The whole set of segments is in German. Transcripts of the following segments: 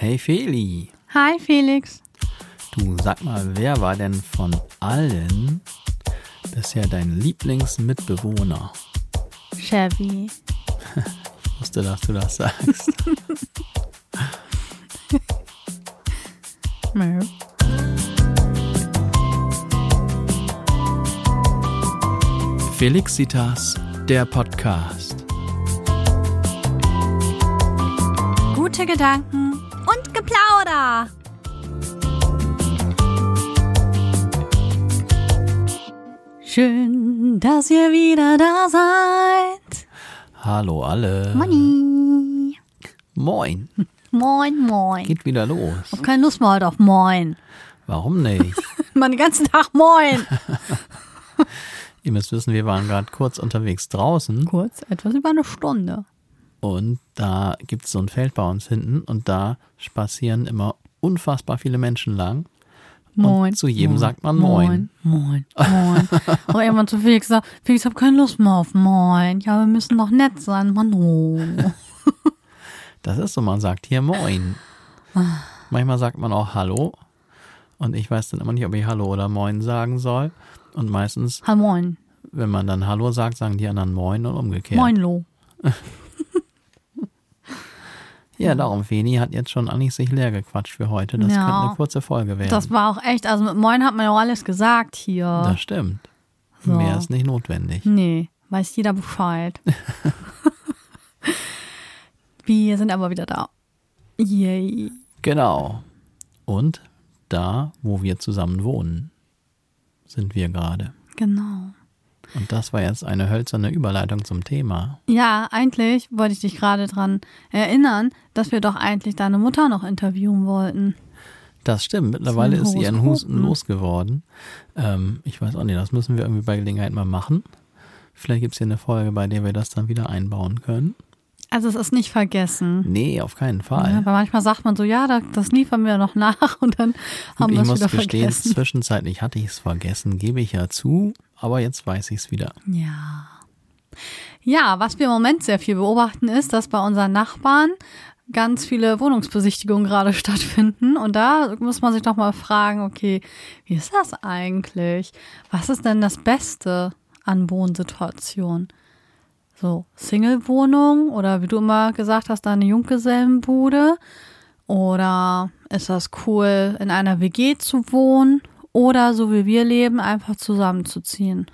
Hey Feli, Hi Felix. du sag mal, wer war denn von allen bisher dein Lieblingsmitbewohner? Chevy. Ich wusste, dass du das sagst. Nö. Felixitas, der Podcast. Gute Gedanken Schön, dass ihr wieder da seid. Hallo alle. Money. Moin. Moin, moin. Geht wieder los. hab keine Lust mehr heute auf Moin. Warum nicht? Meinen ganzen Tag Moin. Ihr müsst wissen, wir waren gerade kurz unterwegs draußen Kurz, etwas über eine Stunde. Und da gibt es so ein Feld bei uns hinten und da spazieren immer unfassbar viele Menschen lang. Moin. Und zu jedem moin, sagt man Moin. Moin, moin. Und irgendwann zu Felix sagt, Felix, ich hab keine Lust mehr auf Moin. Ja, wir müssen doch nett sein, Mann. Oh. Das ist so, man sagt hier Moin. Manchmal sagt man auch Hallo. Und ich weiß dann immer nicht, ob ich Hallo oder Moin sagen soll. Und meistens, Ha, moin. wenn man dann Hallo sagt, sagen die anderen Moin und umgekehrt. Moinlo. Ja, darum, Feni hat jetzt schon eigentlich sich leer gequatscht für heute. Das Ja. könnte eine kurze Folge werden. Das war auch echt, also mit Moin hat man ja auch alles gesagt hier. Das stimmt. So. Mehr ist nicht notwendig. Nee, weiß jeder Bescheid. Wir sind aber wieder da. Yay. Genau. Und da, wo wir zusammen wohnen, sind wir gerade. Genau. Und das war jetzt eine hölzerne Überleitung zum Thema. Ja, eigentlich wollte ich dich gerade dran erinnern, dass wir doch eigentlich deine Mutter noch interviewen wollten. Das stimmt. Mittlerweile ein ist sie ihren Horoskop, Husten losgeworden. Ähm, ich weiß auch nicht, das müssen wir irgendwie bei Gelegenheit mal machen. Vielleicht gibt es hier eine Folge, bei der wir das dann wieder einbauen können. Also es ist nicht vergessen. Nee, auf keinen Ja, Fall. weil manchmal sagt man so, ja, das, liefern wir noch nach und dann haben Und wir ich es muss wieder gestehen, vergessen. zwischenzeitlich hatte ich es vergessen, gebe ich ja zu, aber jetzt weiß ich es wieder. Ja. Ja, was wir im Moment sehr viel beobachten, ist, dass bei unseren Nachbarn ganz viele Wohnungsbesichtigungen gerade stattfinden. Und da muss man sich doch mal fragen, okay, wie ist das eigentlich? Was ist denn das Beste an Wohnsituationen? So, Single-Wohnung oder wie du immer gesagt hast, da eine Junggesellenbude? Oder ist das cool, in einer WG zu wohnen? Oder so wie wir leben, einfach zusammenzuziehen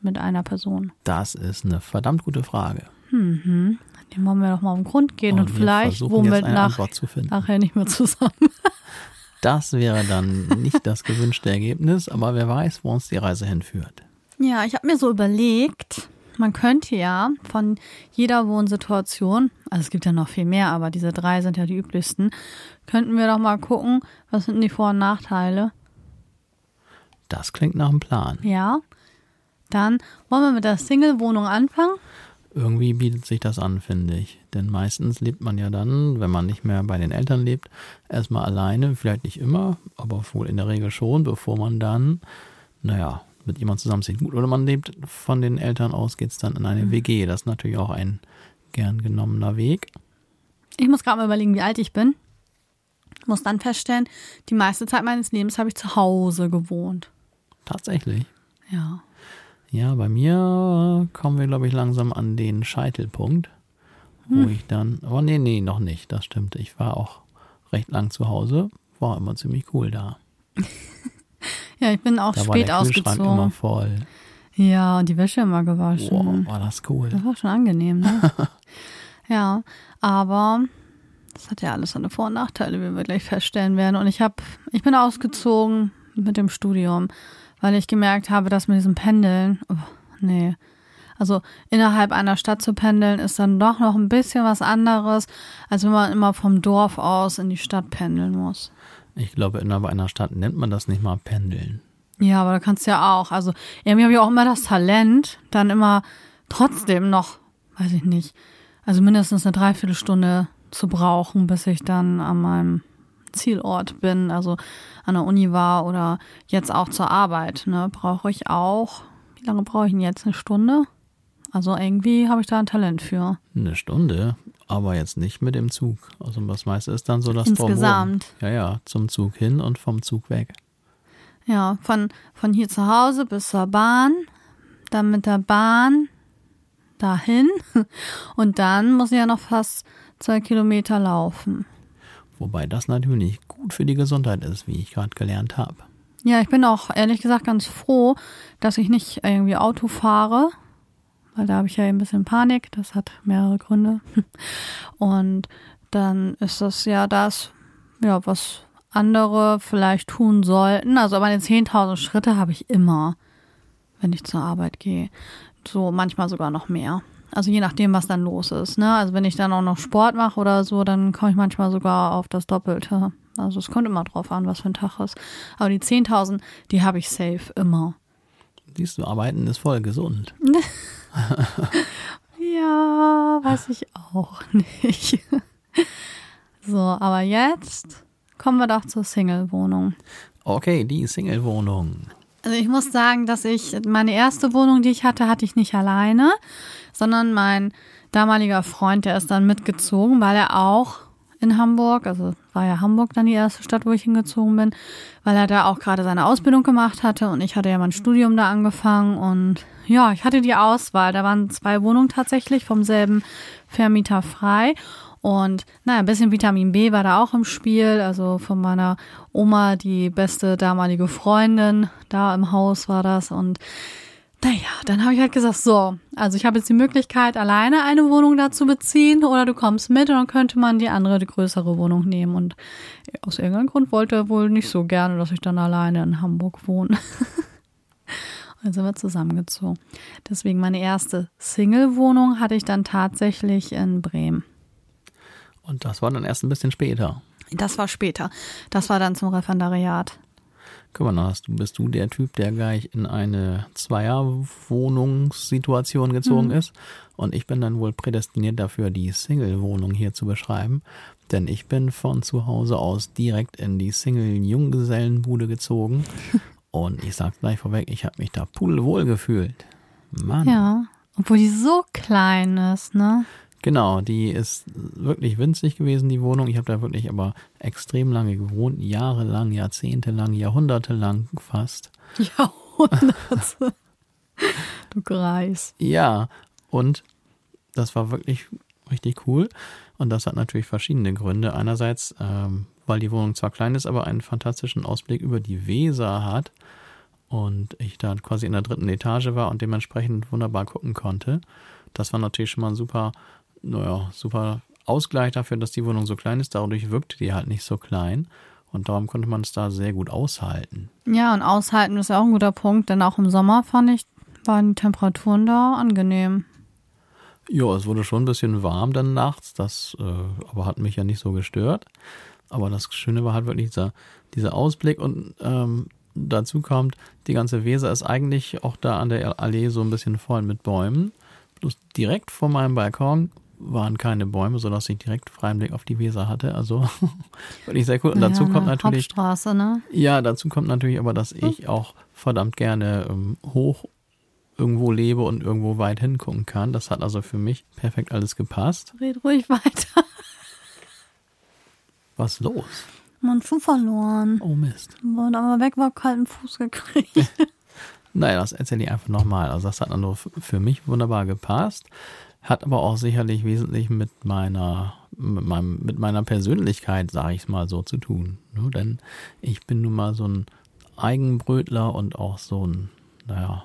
mit einer Person? Das ist eine verdammt gute Frage. Dem wollen wir doch mal auf den Grund gehen und, wir vielleicht eine nach, nachher nicht mehr zusammen. Das wäre dann nicht das gewünschte Ergebnis, aber wer weiß, wo uns die Reise hinführt. Ja, ich habe mir so überlegt, man könnte ja von jeder Wohnsituation, also es gibt ja noch viel mehr, aber diese drei sind ja die üblichsten, könnten wir doch mal gucken, was sind die Vor- und Nachteile. Das klingt nach einem Plan. Ja. Dann wollen wir mit der Single-Wohnung anfangen. Irgendwie bietet sich das an, finde ich. Denn meistens lebt man ja dann, wenn man nicht mehr bei den Eltern lebt, erstmal alleine, vielleicht nicht immer, aber wohl in der Regel schon, bevor man dann, naja, mit jemand zusammenzieht. Gut, oder man lebt von den Eltern aus, geht es dann in eine WG. Das ist natürlich auch ein gern genommener Weg. Ich muss gerade mal überlegen, wie alt ich bin. Muss dann feststellen, die meiste Zeit meines Lebens habe ich zu Hause gewohnt. Tatsächlich. Ja. Ja, bei mir kommen wir, glaube ich, langsam an den Scheitelpunkt, wo ich dann, oh nee, nee, noch nicht, das stimmt. Ich war auch recht lang zu Hause, war immer ziemlich cool da. Ja, ich bin auch Da war spät der Kühlschrank immer ausgezogen. voll. Ja, und die Wäsche immer gewaschen. Boah, war das cool. Das war schon angenehm, ne? ja, aber das hat ja alles seine Vor- und Nachteile, wie wir gleich feststellen werden. Und ich habe, ich bin ausgezogen mit dem Studium, weil ich gemerkt habe, dass mit diesem Pendeln, oh, nee. Also innerhalb einer Stadt zu pendeln ist dann doch noch ein bisschen was anderes, als wenn man immer vom Dorf aus in die Stadt pendeln muss. Ich glaube, innerhalb einer Stadt nennt man das nicht mal Pendeln. Ja, aber da kannst du ja auch. Also, irgendwie habe ich auch immer das Talent, dann immer trotzdem noch, weiß ich nicht, also mindestens eine Dreiviertelstunde zu brauchen, bis ich dann an meinem Zielort bin, also an der Uni war oder jetzt auch zur Arbeit. Ne, brauche ich auch, wie lange brauche ich denn jetzt? Eine Stunde? Also irgendwie habe ich da ein Talent für. Eine Stunde. Aber jetzt nicht mit dem Zug. Also das meiste ist dann so das Insgesamt. Drumherum. Ja, ja, zum Zug hin und vom Zug weg. Ja, von, von hier zu Hause bis zur Bahn, dann mit der Bahn dahin und dann muss ich ja noch fast zwei Kilometer laufen. Wobei das natürlich gut für die Gesundheit ist, wie ich gerade gelernt habe. Ja, ich bin auch ehrlich gesagt ganz froh, dass ich nicht irgendwie Auto fahre, weil da habe ich ja ein bisschen Panik. Das hat mehrere Gründe. Und dann ist das ja das, ja, was andere vielleicht tun sollten. Also meine 10.000 Schritte habe ich immer, wenn ich zur Arbeit gehe. So manchmal sogar noch mehr. Also je nachdem, was dann los ist. Ne? Also wenn ich dann auch noch Sport mache oder so, dann komme ich manchmal sogar auf das Doppelte. Also es kommt immer drauf an, was für ein Tag ist. Aber die 10.000, die habe ich safe immer. Siehst du, arbeiten ist voll gesund. ja, weiß ich auch nicht. so, aber jetzt kommen wir doch zur Single-Wohnung. Okay, die Single-Wohnung. Also ich muss sagen, dass ich meine erste Wohnung, die ich hatte, hatte ich nicht alleine, sondern mein damaliger Freund, der ist dann mitgezogen, weil er auch in Hamburg, also war ja Hamburg dann die erste Stadt, wo ich hingezogen bin, weil er da auch gerade seine Ausbildung gemacht hatte und ich hatte ja mein Studium da angefangen und ja, ich hatte die Auswahl. Da waren zwei Wohnungen tatsächlich vom selben Vermieter frei und naja, ein bisschen Vitamin B war da auch im Spiel. Also von meiner Oma, die beste damalige Freundin, da im Haus war das. Und naja, dann habe ich halt gesagt, so, also ich habe jetzt die Möglichkeit, alleine eine Wohnung da zu beziehen oder du kommst mit und dann könnte man die andere, die größere Wohnung nehmen. Und aus irgendeinem Grund wollte er wohl nicht so gerne, dass ich dann alleine in Hamburg wohne. Also wir zusammengezogen. Deswegen meine erste Single-Wohnung hatte ich dann tatsächlich in Bremen. Und das war dann erst ein bisschen später. Das war später. Das war dann zum Referendariat. Guck mal, hast du, bist du der Typ, der gleich in eine Zweierwohnungssituation gezogen mhm. ist. Und ich bin dann wohl prädestiniert dafür, die Single-Wohnung hier zu beschreiben. Denn ich bin von zu Hause aus direkt in die Single-Junggesellenbude gezogen. Und ich sag gleich vorweg, ich habe mich da pudelwohl gefühlt. Mann. Ja, obwohl die so klein ist, ne? Genau, die ist wirklich winzig gewesen, die Wohnung. Ich habe da wirklich aber extrem lange gewohnt, jahrelang, jahrzehntelang, jahrhundertelang fast. Jahrhunderte. du Greis. Ja, und das war wirklich richtig cool. Und das hat natürlich verschiedene Gründe. Einerseits, ähm, weil die Wohnung zwar klein ist, aber einen fantastischen Ausblick über die Weser hat. Und ich da quasi in der dritten Etage war und dementsprechend wunderbar gucken konnte. Das war natürlich schon mal ein super naja, super Ausgleich dafür, dass die Wohnung so klein ist. Dadurch wirkte die halt nicht so klein. Und darum konnte man es da sehr gut aushalten. Ja, und aushalten ist ja auch ein guter Punkt, denn auch im Sommer fand ich, waren die Temperaturen da angenehm. Ja, es wurde schon ein bisschen warm dann nachts, das äh, aber hat mich ja nicht so gestört. Aber das Schöne war halt wirklich dieser, dieser Ausblick und ähm, dazu kommt, die ganze Weser ist eigentlich auch da an der Allee so ein bisschen voll mit Bäumen. Bloß direkt vor meinem Balkon waren keine Bäume, sodass ich direkt freien Blick auf die Weser hatte. Also wirklich sehr cool. Und dazu kommt natürlich. Hauptstraße, ne? Ja, dazu kommt natürlich aber, dass hm. ich auch verdammt gerne ähm, hoch irgendwo lebe und irgendwo weit hingucken kann. Das hat also für mich perfekt alles gepasst. Red ruhig weiter. Was ist los? Mein Schuh verloren. Oh Mist. War aber weg, war kalten Fuß gekriegt. Naja, das erzähle ich einfach nochmal. Also das hat dann nur für mich wunderbar gepasst. Hat aber auch sicherlich wesentlich mit meiner, mit, meinem, mit meiner Persönlichkeit, sage ich es mal so, zu tun. Ne? Denn ich bin nun mal so ein Eigenbrötler und auch so ein, naja,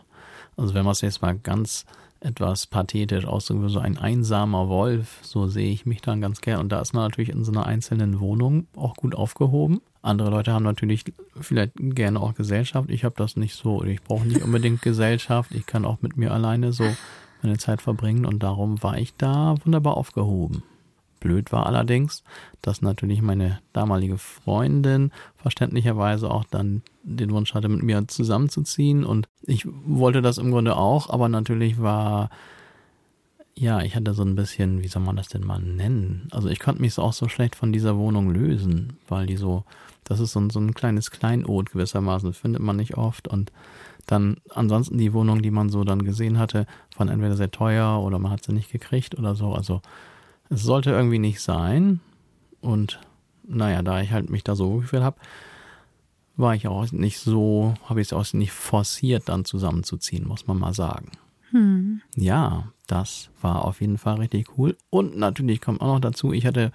also wenn man es jetzt mal ganz etwas pathetisch ausdrücken so ein einsamer Wolf, so sehe ich mich dann ganz gern. Und da ist man natürlich in so einer einzelnen Wohnung auch gut aufgehoben. Andere Leute haben natürlich vielleicht gerne auch Gesellschaft. Ich habe das nicht so. Ich brauche nicht unbedingt Gesellschaft. Ich kann auch mit mir alleine so meine Zeit verbringen und darum war ich da wunderbar aufgehoben. Blöd war allerdings, dass natürlich meine damalige Freundin verständlicherweise auch dann den Wunsch hatte, mit mir zusammenzuziehen und ich wollte das im Grunde auch, aber natürlich war, ja, ich hatte so ein bisschen, wie soll man das denn mal nennen? Also ich konnte mich auch so schlecht von dieser Wohnung lösen, weil die so, das ist so ein, so ein kleines Kleinod gewissermaßen, findet man nicht oft und dann ansonsten die Wohnung, die man so dann gesehen hatte, waren entweder sehr teuer oder man hat sie nicht gekriegt oder so. Also Es sollte irgendwie nicht sein. Und naja, da ich halt mich da so gefühlt habe, war ich auch nicht so, habe ich es auch nicht forciert, dann zusammenzuziehen, muss man mal sagen. Hm. Ja, das war auf jeden Fall richtig cool. Und natürlich kommt auch noch dazu, ich hatte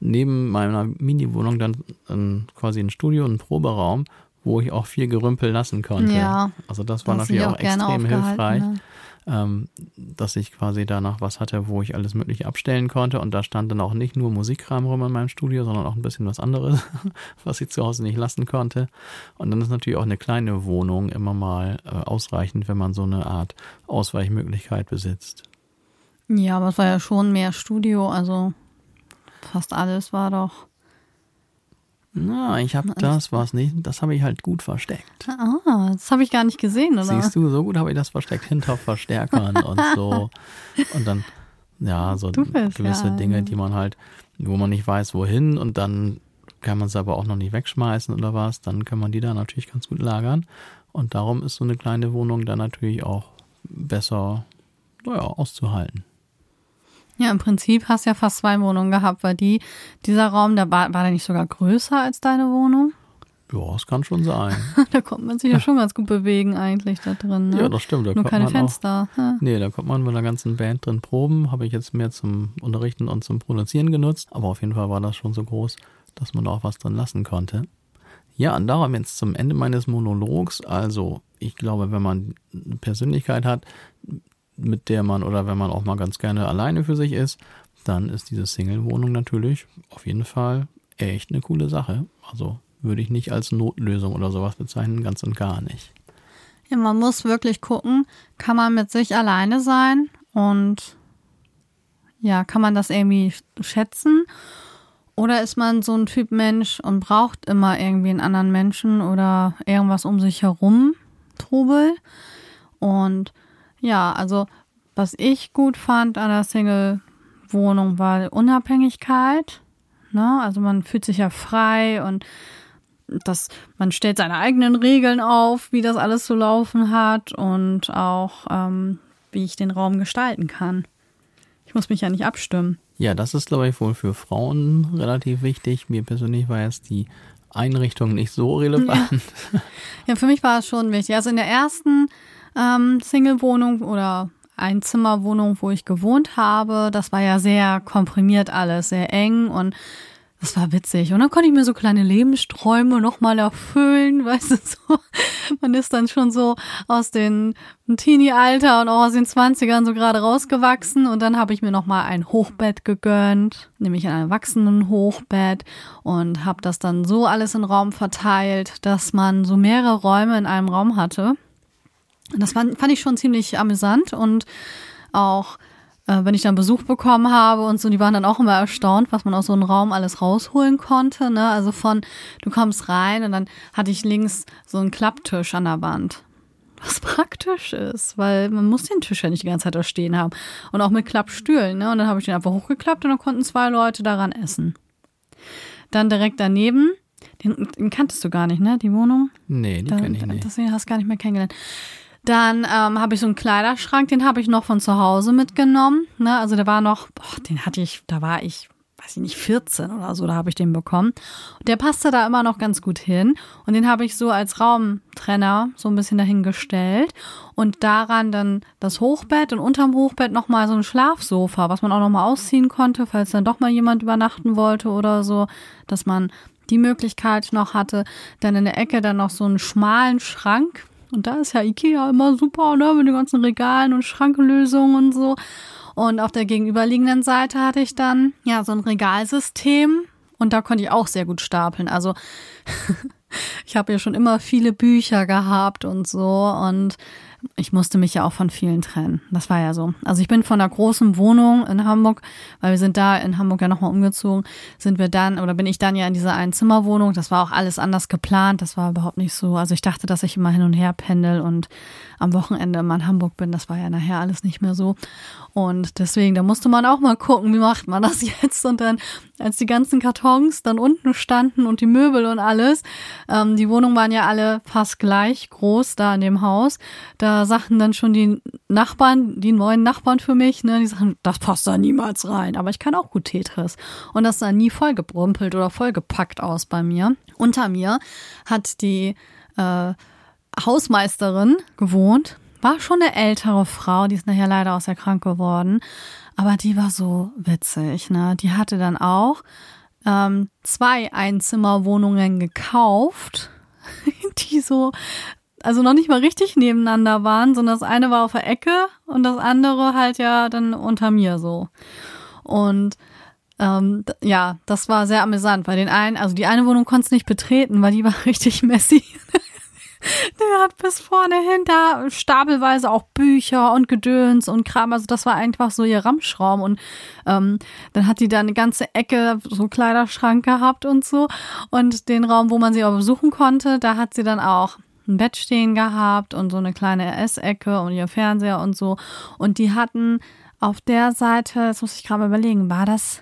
neben meiner Mini-Wohnung dann ähm, quasi ein Studio, einen Proberaum, wo ich auch viel Gerümpel lassen konnte. Ja, also das war natürlich auch, auch extrem hilfreich. Ne? ähm, dass ich quasi danach was hatte, wo ich alles Mögliche abstellen konnte. Und da stand dann auch nicht nur Musikkram rum in meinem Studio, sondern auch ein bisschen was anderes, was ich zu Hause nicht lassen konnte. Und dann ist natürlich auch eine kleine Wohnung immer mal äh, ausreichend, wenn man so eine Art Ausweichmöglichkeit besitzt. Ja, aber es war ja schon mehr Studio, also fast alles war doch na, ich habe das, was nicht, das habe ich halt gut versteckt. Ah, das habe ich gar nicht gesehen, oder? Siehst du, so gut habe ich das versteckt hinter Verstärkern und so. Und dann, ja, so gewisse ja, Dinge, die man halt, wo man nicht weiß, wohin und dann kann man es aber auch noch nicht wegschmeißen oder was, dann kann man die da natürlich ganz gut lagern. Und darum ist so eine kleine Wohnung dann natürlich auch besser, naja, auszuhalten. Ja, im Prinzip hast du ja fast zwei Wohnungen gehabt, weil die, dieser Raum, der war, war der nicht sogar größer als deine Wohnung? Ja, es kann schon sein. da kommt man sich ja schon ganz gut bewegen eigentlich da drin. Ne? Ja, das stimmt. Da Nur keine Fenster. Auch, ja. Nee, da kommt man mit einer ganzen Band drin proben. Habe ich jetzt mehr zum Unterrichten und zum Produzieren genutzt. Aber auf jeden Fall war das schon so groß, dass man da auch was drin lassen konnte. Ja, und darum jetzt zum Ende meines Monologs. Also, ich glaube, wenn man eine Persönlichkeit hat, mit der man oder wenn man auch mal ganz gerne alleine für sich ist, dann ist diese Single-Wohnung natürlich auf jeden Fall echt eine coole Sache. Also würde ich nicht als Notlösung oder sowas bezeichnen, ganz und gar nicht. Ja, man muss wirklich gucken, kann man mit sich alleine sein und ja, kann man das irgendwie schätzen? Oder ist man so ein Typ Mensch und braucht immer irgendwie einen anderen Menschen oder irgendwas um sich herum, Trubel? Und ja, also was ich gut fand an der Single-Wohnung war Unabhängigkeit. Ne? Also man fühlt sich ja frei und das, man stellt seine eigenen Regeln auf, wie das alles zu laufen hat und auch ähm, wie ich den Raum gestalten kann. Ich muss mich ja nicht abstimmen. Ja, das ist, glaube ich, wohl für Frauen relativ wichtig. Mir persönlich war jetzt die Einrichtung nicht so relevant. Ja, ja für mich war es schon wichtig. Also in der ersten ähm, Single-Wohnung oder Einzimmerwohnung, wo ich gewohnt habe. Das war ja sehr komprimiert alles, sehr eng und das war witzig. Und dann konnte ich mir so kleine Lebensträume nochmal erfüllen, weißt du, so. Man ist dann schon so aus dem Teenie-Alter und auch aus den Zwanzigern so gerade rausgewachsen. Und dann habe ich mir nochmal ein Hochbett gegönnt, nämlich ein Erwachsenen-Hochbett und habe das dann so alles in Raum verteilt, dass man so mehrere Räume in einem Raum hatte. Das fand, fand ich schon ziemlich amüsant und auch äh, wenn ich dann Besuch bekommen habe und so, die waren dann auch immer erstaunt, was man aus so einem Raum alles rausholen konnte. Ne? Also von, du kommst rein und dann hatte ich links so einen Klapptisch an der Wand. Was praktisch ist, weil man muss den Tisch ja nicht die ganze Zeit da stehen haben. Und auch mit Klappstühlen. Ne? Und dann habe ich den einfach hochgeklappt und dann konnten zwei Leute daran essen. Dann direkt daneben, den, den kanntest du gar nicht, ne? Die Wohnung? Nee, die kenne ich nicht. Deswegen hast du gar nicht mehr kennengelernt. Dann ähm, habe ich so einen Kleiderschrank, den habe ich noch von zu Hause mitgenommen. Ne? Also der war noch, boah, den hatte ich, da war ich, weiß ich nicht, 14 oder so, da habe ich den bekommen. Und der passte da immer noch ganz gut hin. Und den habe ich so als Raumtrenner so ein bisschen dahingestellt. Und daran dann das Hochbett und unterm Hochbett nochmal so ein Schlafsofa, was man auch nochmal ausziehen konnte, falls dann doch mal jemand übernachten wollte oder so, dass man die Möglichkeit noch hatte. Dann in der Ecke dann noch so einen schmalen Schrank, und da ist ja Ikea immer super, ne, mit den ganzen Regalen und Schrankenlösungen und so. Und auf der gegenüberliegenden Seite hatte ich dann ja so ein Regalsystem und da konnte ich auch sehr gut stapeln. Also ich habe ja schon immer viele Bücher gehabt und so und ich musste mich ja auch von vielen trennen. Das war ja so. Also ich bin von einer großen Wohnung in Hamburg, weil wir sind da in Hamburg ja nochmal umgezogen, sind wir dann, oder bin ich dann ja in dieser Einzimmerwohnung. Das war auch alles anders geplant. Das war überhaupt nicht so. Also ich dachte, dass ich immer hin und her pendel und am Wochenende immer in Hamburg bin. Das war ja nachher alles nicht mehr so. Und deswegen, da musste man auch mal gucken, wie macht man das jetzt? Und dann als die ganzen Kartons dann unten standen und die Möbel und alles. Ähm, die Wohnungen waren ja alle fast gleich groß da in dem Haus. Da sagten dann schon die Nachbarn, die neuen Nachbarn für mich, ne, die sagen, das passt da niemals rein. Aber ich kann auch gut Tetris. Und das sah nie vollgebrumpelt oder vollgepackt aus bei mir. Unter mir hat die äh, Hausmeisterin gewohnt. War schon eine ältere Frau, die ist nachher leider auch sehr krank geworden. Aber die war so witzig, ne? Die hatte dann auch ähm, zwei Einzimmerwohnungen gekauft, die so, also noch nicht mal richtig nebeneinander waren, sondern das eine war auf der Ecke und das andere halt ja dann unter mir so. Und ähm, ja, das war sehr amüsant, weil den einen, also die eine Wohnung konnte nicht betreten, weil die war richtig messy. Der hat bis vorne hin da stapelweise auch Bücher und Gedöns und Kram. Also das war einfach so ihr Ramschraum. Und ähm, dann hat die da eine ganze Ecke, so Kleiderschrank gehabt und so. Und den Raum, wo man sie auch besuchen konnte, da hat sie dann auch ein Bett stehen gehabt und so eine kleine Essecke und ihr Fernseher und so. Und die hatten auf der Seite, das muss ich gerade überlegen, war das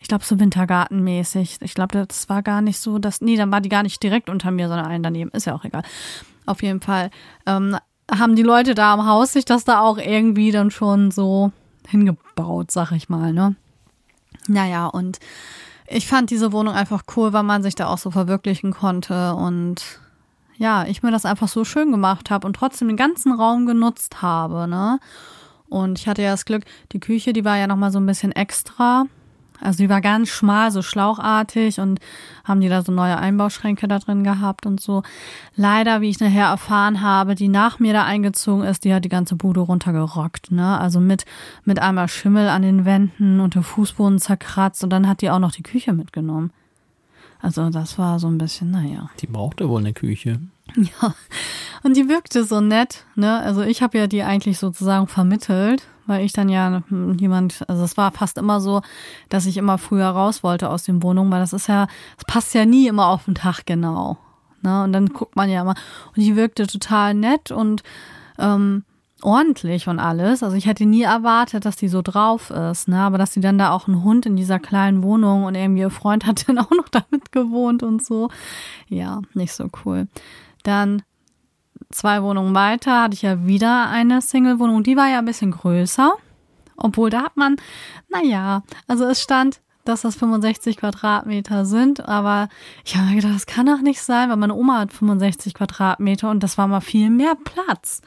ich glaube, so Wintergartenmäßig. Ich glaube, das war gar nicht so, dass, nee, dann war die gar nicht direkt unter mir, sondern einen daneben. Ist ja auch egal. Auf jeden Fall ähm, haben die Leute da am Haus sich das da auch irgendwie dann schon so hingebaut, sag ich mal, ne? Naja, und ich fand diese Wohnung einfach cool, weil man sich da auch so verwirklichen konnte und ja, ich mir das einfach so schön gemacht habe und trotzdem den ganzen Raum genutzt habe, ne? Und ich hatte ja das Glück, die Küche, die war ja nochmal so ein bisschen extra. Also die war ganz schmal, so schlauchartig und haben die da so neue Einbauschränke da drin gehabt und so. Leider, wie ich nachher erfahren habe, die nach mir da eingezogen ist, die hat die ganze Bude runtergerockt, ne? Also mit, mit einmal Schimmel an den Wänden und der Fußboden zerkratzt und dann hat die auch noch die Küche mitgenommen. Also das war so ein bisschen, naja. Die brauchte wohl eine Küche. Ja, und die wirkte so nett, ne? Also ich habe ja die eigentlich sozusagen vermittelt, weil ich dann ja jemand, also es war fast immer so, dass ich immer früher raus wollte aus den Wohnungen, weil das ist ja, es passt ja nie immer auf den Tag genau. Ne? Und dann guckt man ja immer. Und die wirkte total nett und ähm, ordentlich und alles. Also ich hätte nie erwartet, dass die so drauf ist, ne? Aber dass sie dann da auch einen Hund in dieser kleinen Wohnung und irgendwie ihr Freund hat dann auch noch damit gewohnt und so. Ja, nicht so cool. Dann zwei Wohnungen weiter hatte ich ja wieder eine Single-Wohnung. Die war ja ein bisschen größer. Obwohl da hat man, naja, also es stand, dass das 65 Quadratmeter sind, aber ich habe mir gedacht, das kann doch nicht sein, weil meine Oma hat 65 Quadratmeter und das war mal viel mehr Platz.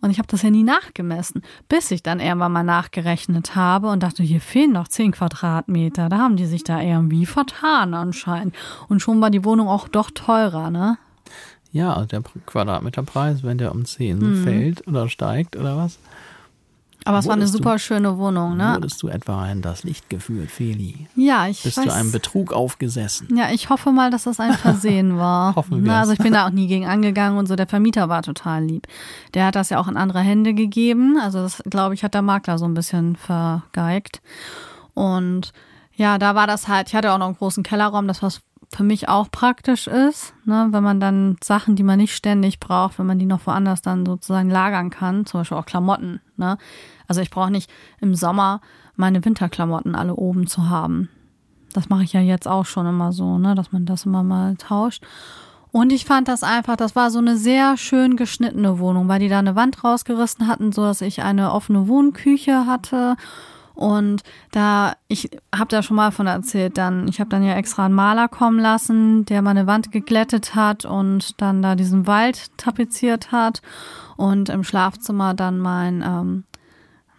Und ich habe das ja nie nachgemessen, bis ich dann irgendwann mal nachgerechnet habe und dachte, hier fehlen noch 10 Quadratmeter. Da haben die sich da irgendwie vertan anscheinend. Und schon war die Wohnung auch doch teurer, ne? Ja, also der Quadratmeterpreis, wenn der um 10 mhm. fällt oder steigt oder was. Aber es war eine super du, schöne Wohnung, ne? Wurdest du etwa in das Licht geführt, Feli? Ja, ich Bist weiß, du einem Betrug aufgesessen? Ja, ich hoffe mal, dass das ein Versehen war. Hoffen wir. Also ich bin da auch nie gegen angegangen und so. Der Vermieter war total lieb. Der hat das ja auch in andere Hände gegeben. Also das, glaube ich, hat der Makler so ein bisschen vergeigt. Und ja, da war das halt, ich hatte auch noch einen großen Kellerraum, das war für mich auch praktisch ist, ne, wenn man dann Sachen, die man nicht ständig braucht, wenn man die noch woanders dann sozusagen lagern kann, zum Beispiel auch Klamotten. Ne? Also ich brauche nicht im Sommer meine Winterklamotten alle oben zu haben. Das mache ich ja jetzt auch schon immer so, ne, dass man das immer mal tauscht. Und ich fand das einfach, das war so eine sehr schön geschnittene Wohnung, weil die da eine Wand rausgerissen hatten, so dass ich eine offene Wohnküche hatte und da, ich habe da schon mal von erzählt, dann, ich habe dann ja extra einen Maler kommen lassen, der meine Wand geglättet hat und dann da diesen Wald tapeziert hat und im Schlafzimmer dann mein, ähm,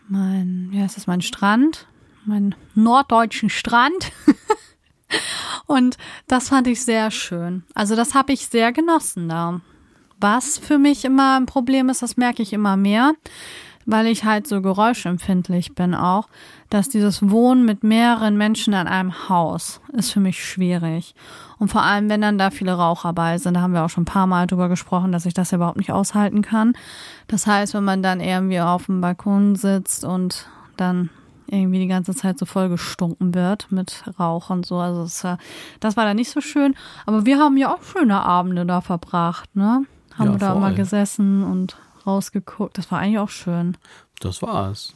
mein, wie heißt das, mein Strand, mein norddeutschen Strand. und das fand ich sehr schön. Also das habe ich sehr genossen da. Was für mich immer ein Problem ist, das merke ich immer mehr weil ich halt so geräuschempfindlich bin auch, dass dieses Wohnen mit mehreren Menschen in einem Haus ist für mich schwierig. Und vor allem, wenn dann da viele Raucher bei sind, da haben wir auch schon ein paar Mal drüber gesprochen, dass ich das überhaupt nicht aushalten kann. Das heißt, wenn man dann irgendwie auf dem Balkon sitzt und dann irgendwie die ganze Zeit so voll gestunken wird mit Rauch und so. Also das, das war da nicht so schön. Aber wir haben ja auch schöne Abende da verbracht, ne? Haben ja, wir da mal gesessen und rausgeguckt. Das war eigentlich auch schön. Das war's.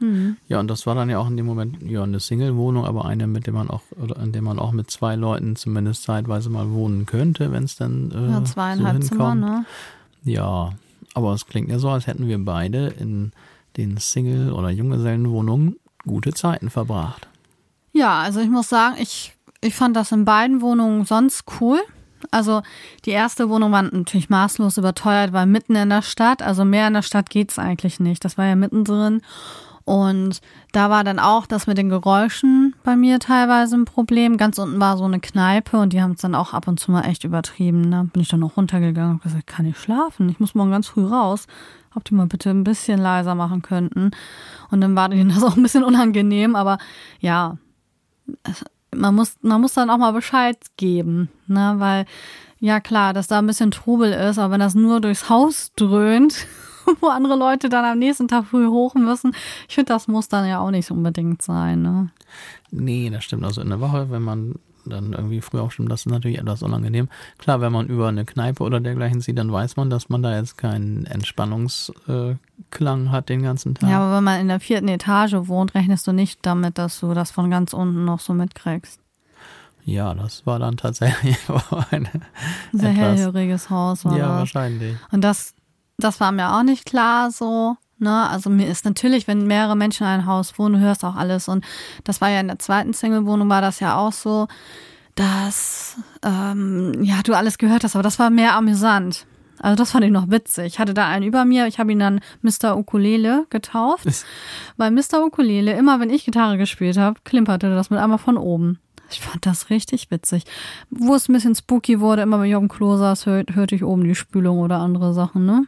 Mhm. Ja, und das war dann ja auch in dem Moment ja eine Single-Wohnung, aber eine, mit der man auch, oder in der man auch mit zwei Leuten zumindest zeitweise mal wohnen könnte, wenn es dann äh, Ja, zweieinhalb so Zimmer, ne? Ja, aber es klingt ja so, als hätten wir beide in den Single- oder Junggesellenwohnungen gute Zeiten verbracht. Ja, also ich muss sagen, ich, ich fand das in beiden Wohnungen sonst cool. Also die erste Wohnung war natürlich maßlos überteuert, war mitten in der Stadt. Also mehr in der Stadt geht's eigentlich nicht. Das war ja mittendrin. Und da war dann auch das mit den Geräuschen bei mir teilweise ein Problem. Ganz unten war so eine Kneipe und die haben es dann auch ab und zu mal echt übertrieben. Da bin ich dann noch runtergegangen und gesagt, kann ich schlafen? Ich muss morgen ganz früh raus. Ob die mal bitte ein bisschen leiser machen könnten. Und dann war denen das auch ein bisschen unangenehm, aber ja, man muss, man muss dann auch mal Bescheid geben, ne, weil, ja klar, dass da ein bisschen Trubel ist, aber wenn das nur durchs Haus dröhnt, wo andere Leute dann am nächsten Tag früh hoch müssen, ich finde, das muss dann ja auch nicht unbedingt sein, ne. Nee, das stimmt. Also in der Woche, wenn man dann irgendwie früh aufstimmt, das ist natürlich etwas unangenehm. Klar, wenn man über eine Kneipe oder dergleichen sieht, dann weiß man, dass man da jetzt keinen Entspannungsklang hat den ganzen Tag. Ja, aber wenn man in der vierten Etage wohnt, rechnest du nicht damit, dass du das von ganz unten noch so mitkriegst. Ja, das war dann tatsächlich eine Sehr hellhöriges Haus war Ja, das. wahrscheinlich. Und das, das war mir auch nicht klar so. Ne? Also mir ist natürlich, wenn mehrere Menschen in einem Haus wohnen, du hörst auch alles. Und das war ja in der zweiten Single-Wohnung, war das ja auch so, dass ähm, ja du alles gehört hast, aber das war mehr amüsant. Also das fand ich noch witzig. Ich hatte da einen über mir, ich habe ihn dann Mr. Ukulele getauft, weil Mr. Ukulele, immer wenn ich Gitarre gespielt habe, klimperte das mit einmal von oben. Ich fand das richtig witzig. Wo es ein bisschen spooky wurde, immer wenn ich auf dem Klo saß, hör, hörte ich oben die Spülung oder andere Sachen, ne?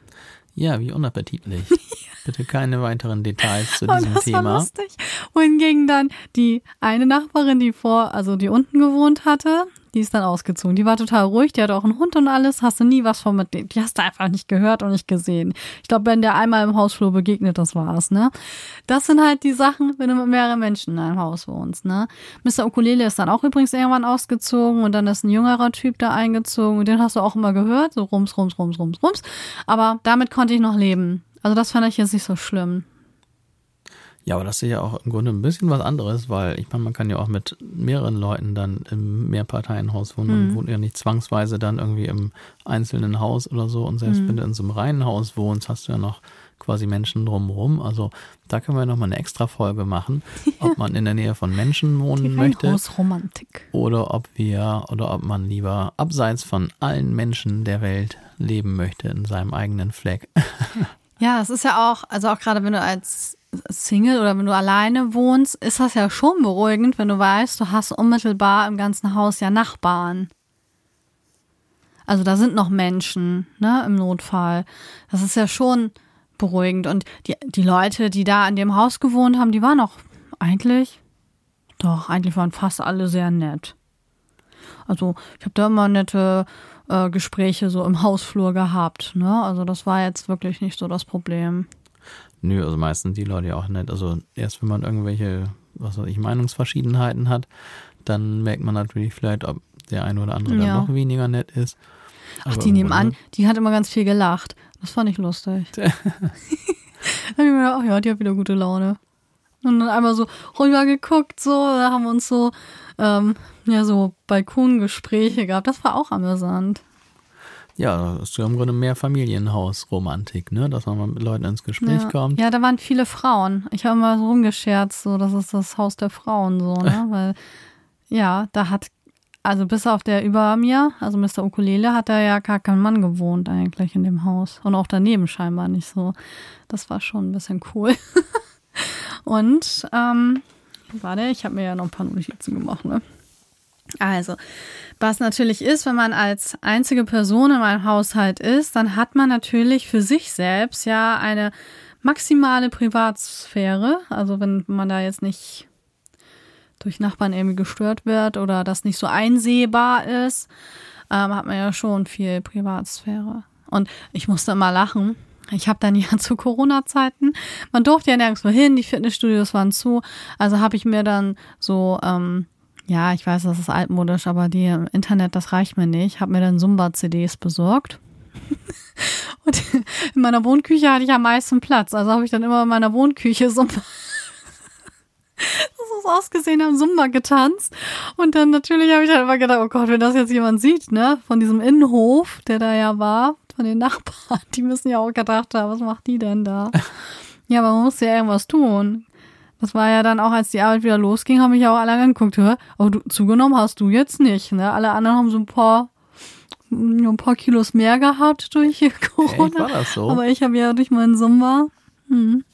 Ja, wie unappetitlich. Bitte keine weiteren Details zu Und diesem das war Thema. lustig. Wohingegen dann die eine Nachbarin, die vor, also die unten gewohnt hatte, die ist dann ausgezogen. Die war total ruhig, die hatte auch einen Hund und alles, hast du nie was von mit dem. Die hast du einfach nicht gehört und nicht gesehen. Ich glaube, wenn der einmal im Hausflur begegnet, das war's, ne? Das sind halt die Sachen, wenn du mit mehreren Menschen in einem Haus wohnst, ne? Mr. Ukulele ist dann auch übrigens irgendwann ausgezogen und dann ist ein jüngerer Typ da eingezogen und den hast du auch immer gehört, so rums, rums, rums, rums, rums. Aber damit konnte ich noch leben. Also das fand ich jetzt nicht so schlimm. Ja, aber das ist ja auch im Grunde ein bisschen was anderes, weil ich meine, man kann ja auch mit mehreren Leuten dann im Mehrparteienhaus wohnen. Man wohnt ja nicht zwangsweise dann irgendwie im einzelnen Haus oder so. Und selbst wenn du in so einem reinen Haus wohnst, hast du ja noch quasi Menschen drumherum. Also da können wir nochmal eine extra Folge machen, ob man in der Nähe von Menschen wohnen möchte Hausromantik. oder ob wir oder ob man lieber abseits von allen Menschen der Welt leben möchte in seinem eigenen Fleck. Ja, es ist ja auch, also auch gerade wenn du als Single oder wenn du alleine wohnst, ist das ja schon beruhigend, wenn du weißt, du hast unmittelbar im ganzen Haus ja Nachbarn. Also da sind noch Menschen, ne, im Notfall. Das ist ja schon beruhigend. Und die, die Leute, die da in dem Haus gewohnt haben, die waren auch eigentlich, doch, eigentlich waren fast alle sehr nett. Also ich habe da immer nette äh, Gespräche so im Hausflur gehabt. Ne? Also das war jetzt wirklich nicht so das Problem. Nö, also meistens die Leute ja auch nicht. Also erst wenn man irgendwelche, was weiß ich, Meinungsverschiedenheiten hat, dann merkt man natürlich vielleicht, ob der eine oder andere Ja. dann noch weniger nett ist. Ach, Aber die nebenan, die hat immer ganz viel gelacht. Das fand ich lustig. da hab ich mir gedacht, ach ja, die hat wieder gute Laune. Und dann einmal so rüber geguckt, so, da haben wir uns so, ähm, ja, so Balkongespräche gehabt. Das war auch amüsant. Ja, das ist ja im Grunde mehr Familienhausromantik, ne? Dass man mal mit Leuten ins Gespräch Ja. kommt. ja, da waren viele Frauen. Ich habe immer so rumgescherzt, so, das ist das Haus der Frauen, so, ne? Weil, ja, da hat, also bis auf der über mir, also Mr. Ukulele, hat da ja gar kein Mann gewohnt eigentlich in dem Haus. Und auch daneben scheinbar nicht so. Das war schon ein bisschen cool. Und, ähm, warte, ich habe mir ja noch ein paar Notizen gemacht, ne? Also, was natürlich ist, wenn man als einzige Person in einem Haushalt ist, dann hat man natürlich für sich selbst ja eine maximale Privatsphäre. Also wenn man da jetzt nicht durch Nachbarn irgendwie gestört wird oder das nicht so einsehbar ist, ähm, hat man ja schon viel Privatsphäre. Und ich musste immer lachen. Ich habe dann ja zu Corona-Zeiten, man durfte ja nirgendwo hin, die Fitnessstudios waren zu. Also habe ich mir dann so, ähm, ja, ich weiß, das ist altmodisch, aber die im Internet, das reicht mir nicht. Habe mir dann Zumba-CDs besorgt. Und in meiner Wohnküche hatte ich am meisten Platz. Also habe ich dann immer in meiner Wohnküche Zumba- so ausgesehen, haben Zumba getanzt. Und dann natürlich habe ich halt immer gedacht, oh Gott, wenn das jetzt jemand sieht, ne, von diesem Innenhof, der da ja war, von den Nachbarn, die müssen ja auch gedacht haben, was macht die denn da? ja, aber man muss ja irgendwas tun. Das war ja dann auch, als die Arbeit wieder losging, haben mich auch alle angeguckt, hör, aber du, zugenommen hast du jetzt nicht, ne? Alle anderen haben so ein paar ein paar Kilos mehr gehabt durch Corona. Echt, war das so? Aber ich habe ja durch meinen Sommer, hm,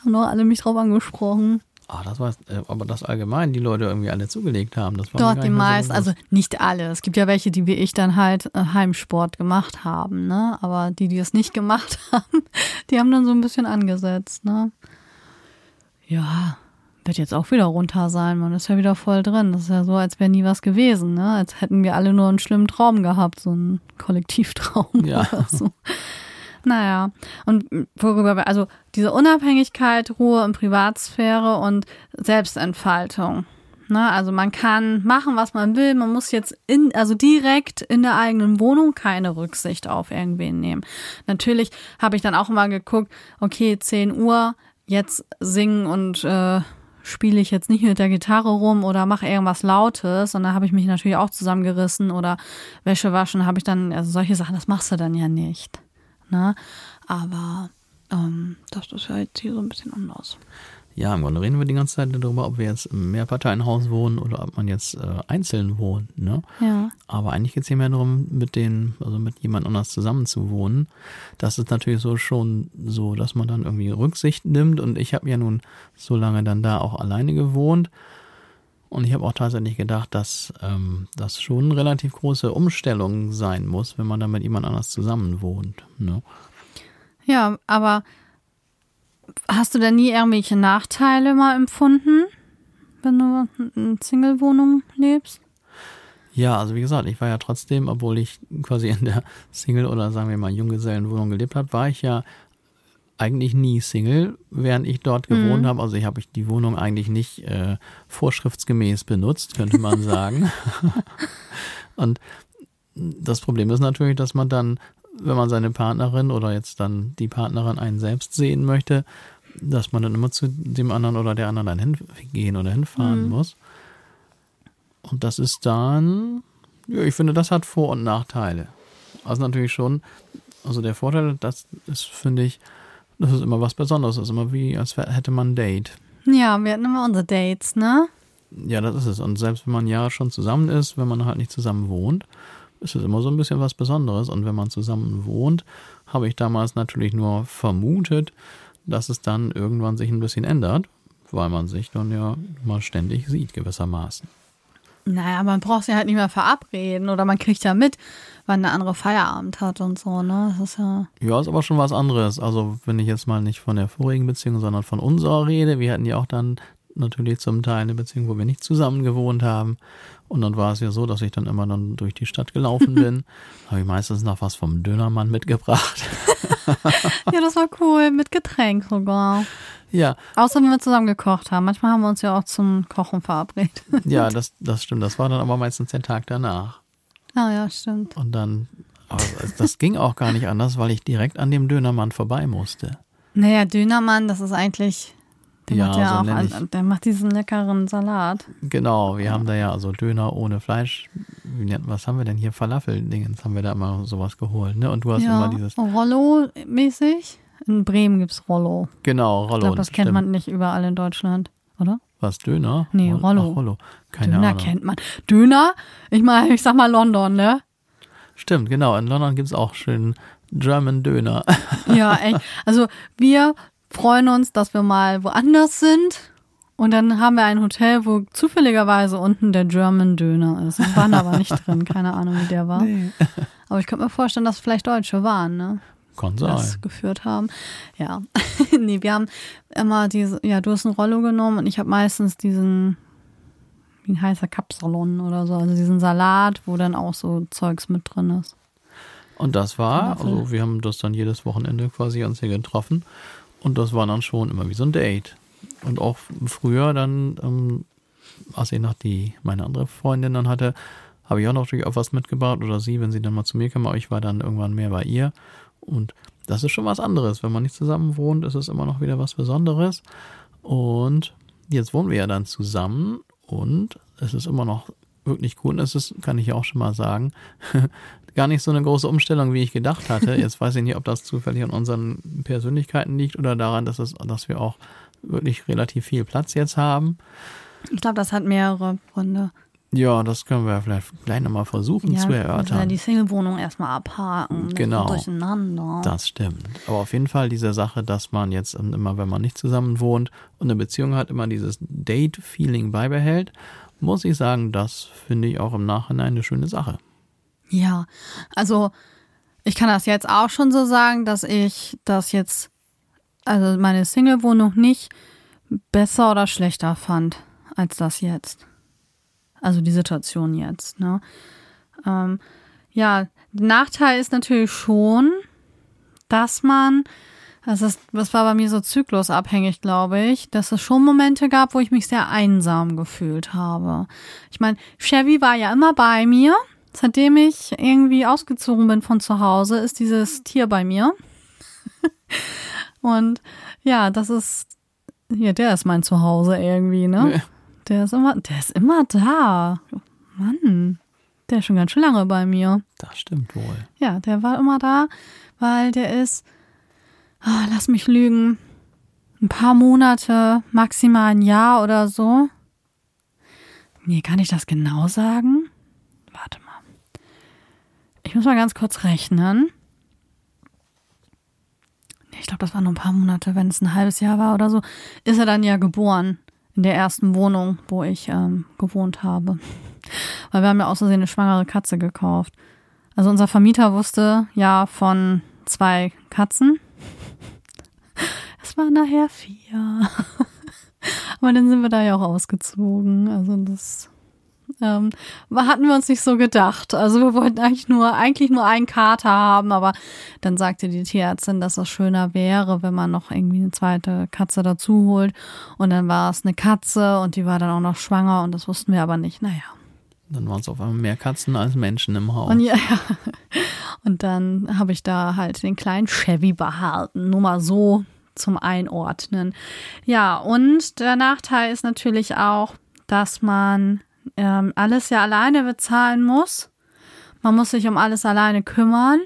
haben noch alle mich drauf angesprochen. Ah, das war, äh, aber das allgemein die Leute irgendwie alle zugelegt haben. Das war Dort gar die mehr so meisten, also nicht alle. Es gibt ja welche, die wie ich dann halt äh, Heimsport gemacht haben, ne? Aber die, die es nicht gemacht haben, die haben dann so ein bisschen angesetzt, ne? Ja, wird jetzt auch wieder runter sein. Man ist ja wieder voll drin. Das ist ja so, als wäre nie was gewesen, ne? Als hätten wir alle nur einen schlimmen Traum gehabt, so einen Kollektivtraum Ja. oder so. Naja, und worüber wir, also diese Unabhängigkeit, Ruhe und Privatsphäre und Selbstentfaltung. Ne, also man kann machen, was man will. Man muss jetzt in, also direkt in der eigenen Wohnung keine Rücksicht auf irgendwen nehmen. Natürlich habe ich dann auch immer geguckt, okay, 10 Uhr, jetzt singen und äh, spiele ich jetzt nicht mit der Gitarre rum oder mache irgendwas Lautes. Und da habe ich mich natürlich auch zusammengerissen oder Wäsche waschen habe ich dann, also solche Sachen, das machst du dann ja nicht. Ne? Aber ähm, das ist ja jetzt hier so ein bisschen anders. Ja, im Grunde reden wir die ganze Zeit darüber, ob wir jetzt im Mehrparteienhaus wohnen oder ob man jetzt äh, einzeln wohnt. Ne? Ja. Aber eigentlich geht es hier mehr darum, mit den, also mit jemand anders zusammen zu wohnen. Das ist natürlich so schon so, dass man dann irgendwie Rücksicht nimmt. Und ich habe ja nun so lange dann da auch alleine gewohnt. Und ich habe auch tatsächlich gedacht, dass ähm, das schon eine relativ große Umstellung sein muss, wenn man dann mit jemand anders zusammen wohnt. Ne? Ja, aber hast du denn nie irgendwelche Nachteile mal empfunden, wenn du in Single-Wohnung lebst? Ja, also wie gesagt, ich war ja trotzdem, obwohl ich quasi in der Single- oder sagen wir mal Junggesellenwohnung gelebt habe, war ich ja eigentlich nie Single, während ich dort gewohnt habe. Also ich habe die Wohnung eigentlich nicht äh, vorschriftsgemäß benutzt, könnte man sagen. Und das Problem ist natürlich, dass man dann, wenn man seine Partnerin oder jetzt dann die Partnerin einen selbst sehen möchte, dass man dann immer zu dem anderen oder der anderen dann hingehen oder hinfahren muss. Und das ist dann, ja, ich finde, das hat Vor- und Nachteile. Also natürlich schon, also der Vorteil, das ist, finde ich, das ist immer was Besonderes. Das ist immer wie, als hätte man ein Date. Ja, wir hatten immer unsere Dates, ne? Ja, das ist es. Und selbst wenn man Jahre schon zusammen ist, wenn man halt nicht zusammen wohnt, ist es immer so ein bisschen was Besonderes. Und wenn man zusammen wohnt, habe ich damals natürlich nur vermutet, dass es dann irgendwann sich ein bisschen ändert, weil man sich dann ja mal ständig sieht, gewissermaßen. Naja, man braucht sich halt nicht mehr verabreden oder man kriegt ja mit, wann der andere Feierabend hat und so, ne? Das ist ja. Ja, ist aber schon was anderes. Also, wenn ich jetzt mal nicht von der vorigen Beziehung, sondern von unserer rede, wir hatten ja auch dann natürlich zum Teil eine Beziehung, wo wir nicht zusammen gewohnt haben. Und dann war es ja so, dass ich dann immer dann durch die Stadt gelaufen bin. Habe ich meistens noch was vom Dönermann mitgebracht. Ja, das war cool, mit Getränk sogar. ja, Außer wenn wir zusammen gekocht haben. Manchmal haben wir uns ja auch zum Kochen verabredet. ja, das, das stimmt. Das war dann aber meistens der Tag danach. Ah ja, stimmt. Und dann, aber das- das ging auch gar nicht anders, weil ich direkt an dem Dönermann vorbei musste. Naja, Dönermann, das ist eigentlich. Der Ja, macht ja so auch ich- an, der macht diesen leckeren Salat. Genau, wir haben da ja also Döner ohne Fleisch. Was haben wir denn hier? Falafel-Dingens haben wir da immer sowas geholt, ne? Und du hast ja, immer dieses, Rollo-mäßig. In Bremen gibt's Rollo. genau, Ich Rollo. glaube, das kennt stimmt. man nicht überall in Deutschland, oder? Was, Döner? Nee, Roll- Rollo. Ach, Rollo. Keine Döner Ahnung. kennt man. Döner? Ich meine, ich sag mal London, ne? Stimmt, genau. In London gibt's auch schön German Döner. Ja, echt. Also wir freuen uns, dass wir mal woanders sind. Und dann haben wir ein Hotel, wo zufälligerweise unten der German Döner ist. Wir waren aber nicht drin, keine Ahnung, wie der war. Aber ich könnte mir vorstellen, dass es vielleicht Deutsche waren, ne? Kann Die sein. das geführt haben. Ja. nee, wir haben immer diese, ja, du hast ein Rollo genommen und ich habe meistens diesen, wie ein heißer Kapsalon oder so, also diesen Salat, wo dann auch so Zeugs mit drin ist. Und das war, also wir haben das dann jedes Wochenende quasi uns hier getroffen. Und das war dann schon immer wie so ein Date. Und auch früher dann, ähm, als ich noch die, meine andere Freundin dann hatte, habe ich auch noch was mitgebracht. Oder sie, wenn sie dann mal zu mir kam, aber ich war dann irgendwann mehr bei ihr. Und das ist schon was anderes. Wenn man nicht zusammen wohnt, ist es immer noch wieder was Besonderes. Und jetzt wohnen wir ja dann zusammen und es ist immer noch wirklich gut. Und es ist, kann ich auch schon mal sagen, gar nicht so eine große Umstellung, wie ich gedacht hatte. Jetzt weiß ich nicht, ob das zufällig an unseren Persönlichkeiten liegt oder daran, dass, es, dass wir auch wirklich relativ viel Platz jetzt haben. Ich glaube, das hat mehrere Gründe. Ja, das können wir vielleicht gleich nochmal versuchen ja, zu erörtern. Ja, die Single-Wohnung erstmal abhaken. Genau. Durcheinander. Das stimmt. Aber auf jeden Fall diese Sache, dass man jetzt immer, wenn man nicht zusammen wohnt und eine Beziehung hat, immer dieses Date-Feeling beibehält, muss ich sagen, das finde ich auch im Nachhinein eine schöne Sache. Ja, also ich kann das jetzt auch schon so sagen, dass ich das jetzt, also meine Single-Wohnung nicht besser oder schlechter fand als das jetzt. Also die Situation jetzt. Ne? Ähm, ja, Nachteil ist natürlich schon, dass man, das, ist, das war bei mir so zyklusabhängig, glaube ich, dass es schon Momente gab, wo ich mich sehr einsam gefühlt habe. Ich meine, Chevy war ja immer bei mir. Seitdem ich irgendwie ausgezogen bin von zu Hause, ist dieses Tier bei mir. Und ja, das ist, hier, der ist mein Zuhause irgendwie, ne? Ja. Der ist immer, der ist immer da. Mann, der ist schon ganz schön lange bei mir. Das stimmt wohl. Ja, der war immer da, weil der ist, oh, lass mich lügen, ein paar Monate, maximal ein Jahr oder so. Nee, kann ich das genau sagen? Ich muss mal ganz kurz rechnen. Ich glaube, das waren nur ein paar Monate, wenn es ein halbes Jahr war oder so, ist er dann ja geboren in der ersten Wohnung, wo ich ähm, gewohnt habe. Weil wir haben ja aus Versehen eine schwangere Katze gekauft. Also unser Vermieter wusste ja von zwei Katzen. Es waren nachher vier. Aber dann sind wir da ja auch ausgezogen. Also das ähm, hatten wir uns nicht so gedacht. Also wir wollten eigentlich nur, eigentlich nur einen Kater haben, aber dann sagte die Tierärztin, dass es schöner wäre, wenn man noch irgendwie eine zweite Katze dazu holt. Und dann war es eine Katze und die war dann auch noch schwanger und das wussten wir aber nicht. Naja. Dann waren es auf einmal mehr Katzen als Menschen im Haus. Und, ja, und dann habe ich da halt den kleinen Chevy behalten. Nur mal so zum Einordnen. Ja, und der Nachteil ist natürlich auch, dass man ähm, alles ja alleine bezahlen muss. Man muss sich um alles alleine kümmern.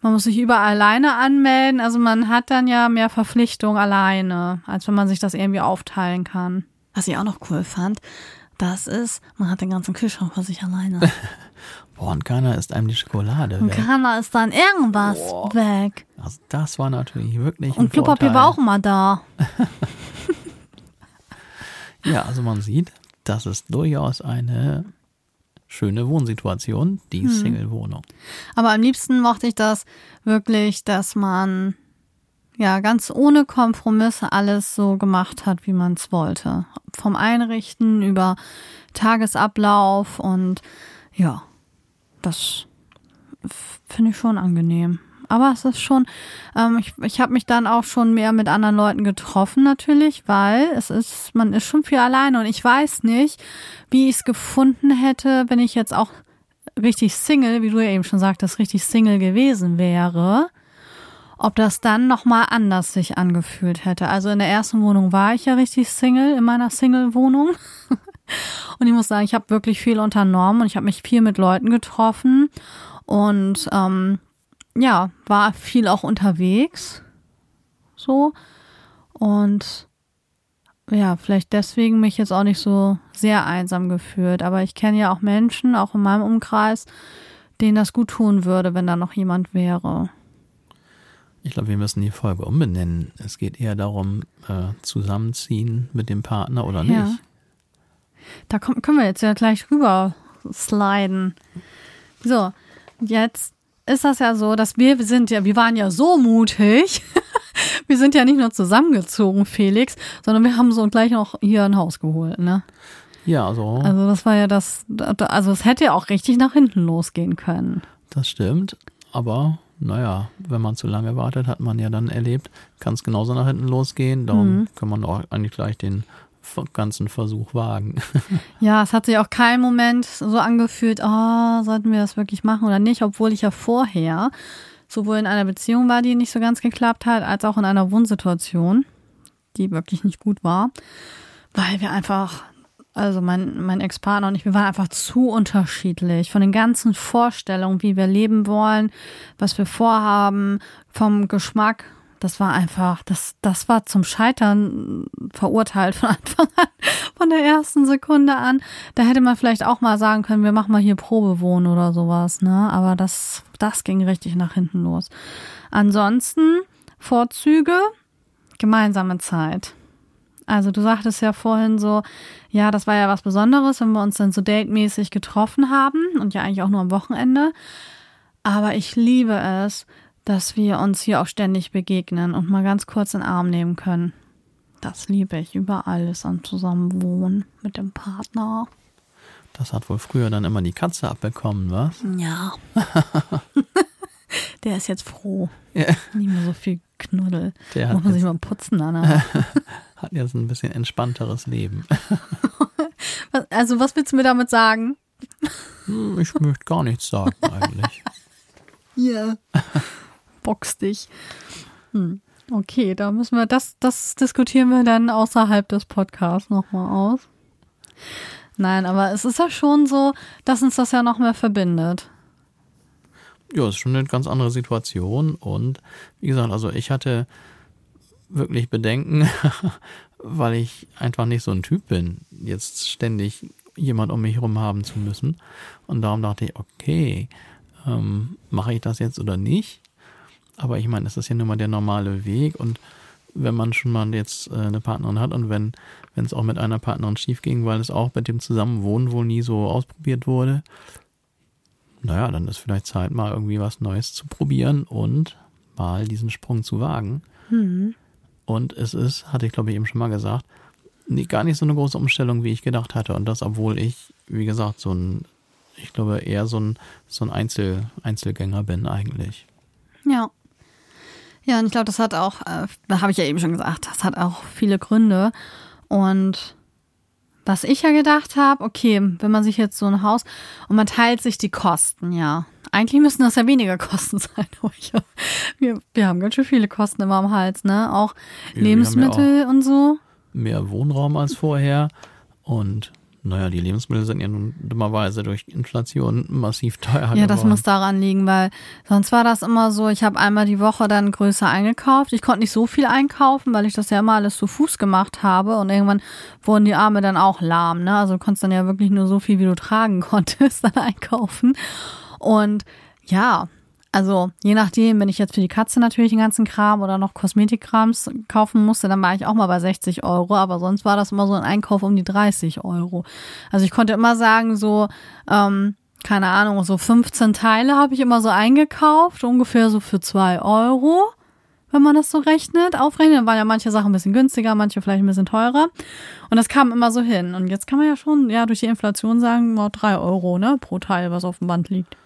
Man muss sich überall alleine anmelden. Also man hat dann ja mehr Verpflichtung alleine, als wenn man sich das irgendwie aufteilen kann. Was ich auch noch cool fand, das ist, man hat den ganzen Kühlschrank für sich alleine. Boah, und keiner isst einem die Schokolade und weg. Und keiner ist dann irgendwas Boah. weg. Also das war natürlich wirklich Und Klopapier war auch immer da. ja, also man sieht, das ist durchaus eine schöne Wohnsituation, die hm. Single-Wohnung. Aber am liebsten mochte ich das wirklich, dass man ja ganz ohne Kompromisse alles so gemacht hat, wie man es wollte. Vom Einrichten über Tagesablauf und ja, das finde ich schon angenehm. Aber es ist schon, ähm, ich, ich habe mich dann auch schon mehr mit anderen Leuten getroffen natürlich, weil es ist, man ist schon viel alleine und ich weiß nicht, wie ich es gefunden hätte, wenn ich jetzt auch richtig Single, wie du ja eben schon sagtest, richtig Single gewesen wäre, ob das dann nochmal anders sich angefühlt hätte. Also in der ersten Wohnung war ich ja richtig Single, in meiner Single-Wohnung. Und ich muss sagen, ich habe wirklich viel unternommen und ich habe mich viel mit Leuten getroffen. Und ähm, ja, war viel auch unterwegs. So. Und ja, vielleicht deswegen mich jetzt auch nicht so sehr einsam gefühlt. Aber ich kenne ja auch Menschen, auch in meinem Umkreis, denen das gut tun würde, wenn da noch jemand wäre. Ich glaube, wir müssen die Folge umbenennen. Es geht eher darum, äh, zusammenziehen mit dem Partner oder nicht. Ja. Da kommen, können wir jetzt ja gleich rüber sliden. So, jetzt ist das ja so, dass wir, wir sind ja, wir waren ja so mutig. wir sind ja nicht nur zusammengezogen, Felix, sondern wir haben so gleich noch hier ein Haus geholt, ne? Ja, so. Also. also das war ja das, also es hätte ja auch richtig nach hinten losgehen können. Das stimmt, aber naja, wenn man zu lange wartet, hat man ja dann erlebt, kann es genauso nach hinten losgehen. Darum mhm. kann man auch eigentlich gleich den ganzen Versuch wagen. Ja, es hat sich auch kein Moment so angefühlt, oh, sollten wir das wirklich machen oder nicht, obwohl ich ja vorher sowohl in einer Beziehung war, die nicht so ganz geklappt hat, als auch in einer Wohnsituation, die wirklich nicht gut war, weil wir einfach, also mein, mein Ex-Partner und ich, wir waren einfach zu unterschiedlich von den ganzen Vorstellungen, wie wir leben wollen, was wir vorhaben, vom Geschmack. Das war einfach, das, das war zum Scheitern verurteilt von Anfang an, von der ersten Sekunde an. Da hätte man vielleicht auch mal sagen können, wir machen mal hier Probewohnen oder sowas, ne? Aber das, das ging richtig nach hinten los. Ansonsten Vorzüge, gemeinsame Zeit. Also du sagtest ja vorhin so, ja, das war ja was Besonderes, wenn wir uns dann so datemäßig getroffen haben und ja eigentlich auch nur am Wochenende. Aber ich liebe es, dass wir uns hier auch ständig begegnen und mal ganz kurz in den Arm nehmen können. Das liebe ich über alles am Zusammenwohnen mit dem Partner. Das hat wohl früher dann immer die Katze abbekommen, was? Ja. Der ist jetzt froh. Ja. Nicht mehr so viel Knuddel. Der Muss man sich mal putzen, Anna. Hat jetzt ein bisschen entspannteres Leben. Also, was willst du mir damit sagen? Hm, Ich möchte gar nichts sagen eigentlich. Ja. Box dich. Hm. Okay, da müssen wir, das, das diskutieren wir dann außerhalb des Podcasts nochmal aus. Nein, aber es ist ja schon so, dass uns das ja noch mehr verbindet. Ja, es ist schon eine ganz andere Situation. Und wie gesagt, also ich hatte wirklich Bedenken, weil ich einfach nicht so ein Typ bin, jetzt ständig jemand um mich herum haben zu müssen. Und darum dachte ich, okay, ähm, mache ich das jetzt oder nicht? Aber ich meine, es ist ja nun mal der normale Weg und wenn man schon mal jetzt äh, eine Partnerin hat und wenn wenn es auch mit einer Partnerin schief ging, weil es auch mit dem Zusammenwohnen wohl nie so ausprobiert wurde, naja, dann ist vielleicht Zeit, mal irgendwie was Neues zu probieren und mal diesen Sprung zu wagen. Und es ist, hatte ich glaube ich eben schon mal gesagt, gar nicht so eine große Umstellung, wie ich gedacht hatte. Und das, obwohl ich, wie gesagt, so ein, ich glaube, eher so ein, so ein Einzel, Einzelgänger bin eigentlich. Ja. Ja, und ich glaube, das hat auch, äh, da habe ich ja eben schon gesagt, das hat auch viele Gründe. Und was ich ja gedacht habe, okay, wenn man sich jetzt so ein Haus und man teilt sich die Kosten, ja. Eigentlich müssen das ja weniger Kosten sein. ich, wir, wir haben ganz schön viele Kosten immer am Hals, ne? Auch wir haben ja Lebensmittel und so. Mehr Wohnraum als vorher und naja, die Lebensmittel sind ja nun dummerweise durch Inflation massiv teuer Ja, das geworden. muss daran liegen, weil sonst war das immer so, ich habe einmal die Woche dann größer eingekauft. Ich konnte nicht so viel einkaufen, weil ich das ja immer alles zu Fuß gemacht habe und irgendwann wurden die Arme dann auch lahm, ne? Also du konntest dann ja wirklich nur so viel, wie du tragen konntest, dann einkaufen. Und ja, also je nachdem, wenn ich jetzt für die Katze natürlich den ganzen Kram oder noch Kosmetikkrams kaufen musste, dann war ich auch mal bei 60 Euro, aber sonst war das immer so ein Einkauf um die 30 Euro. Also ich konnte immer sagen, so, ähm, keine Ahnung, so 15 Teile habe ich immer so eingekauft, ungefähr so für zwei Euro, wenn man das so rechnet, aufrechnet. Dann waren ja manche Sachen ein bisschen günstiger, manche vielleicht ein bisschen teurer. Und das kam immer so hin. Und jetzt kann man ja schon, ja, durch die Inflation sagen, mal drei Euro, ne, pro Teil, was auf dem Band liegt.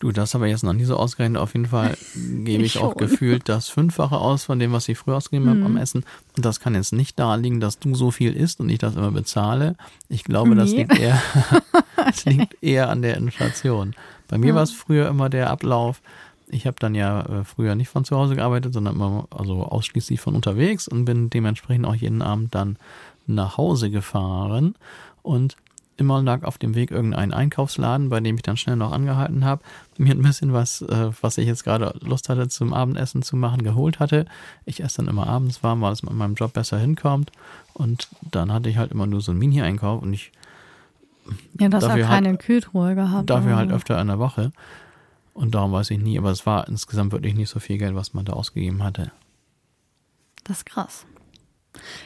Du, das aber jetzt noch nie so ausgerechnet. Auf jeden Fall gebe ich Ich auch gefühlt das Fünffache aus von dem, was ich früher ausgegeben habe am Essen. Und das kann jetzt nicht da liegen, dass du so viel isst und ich das immer bezahle. Ich glaube, das Nee. liegt eher, das liegt eher an der Inflation. Bei mir war es früher immer der Ablauf. Ich habe dann ja äh, früher nicht von zu Hause gearbeitet, sondern immer also ausschließlich von unterwegs und bin dementsprechend auch jeden Abend dann nach Hause gefahren und immer lag auf dem Weg irgendein Einkaufsladen, bei dem ich dann schnell noch angehalten habe, mir ein bisschen was, äh, was ich jetzt gerade Lust hatte zum Abendessen zu machen, geholt hatte. Ich esse dann immer abends warm, weil es mit meinem Job besser hinkommt. Und dann hatte ich halt immer nur so einen Mini-Einkauf und ich Ja, das hat keine halt- Kühltruhe gehabt. dafür halt öfter in der Woche. Und darum weiß ich nie, aber es war insgesamt wirklich nicht so viel Geld, was man da ausgegeben hatte. Das ist krass.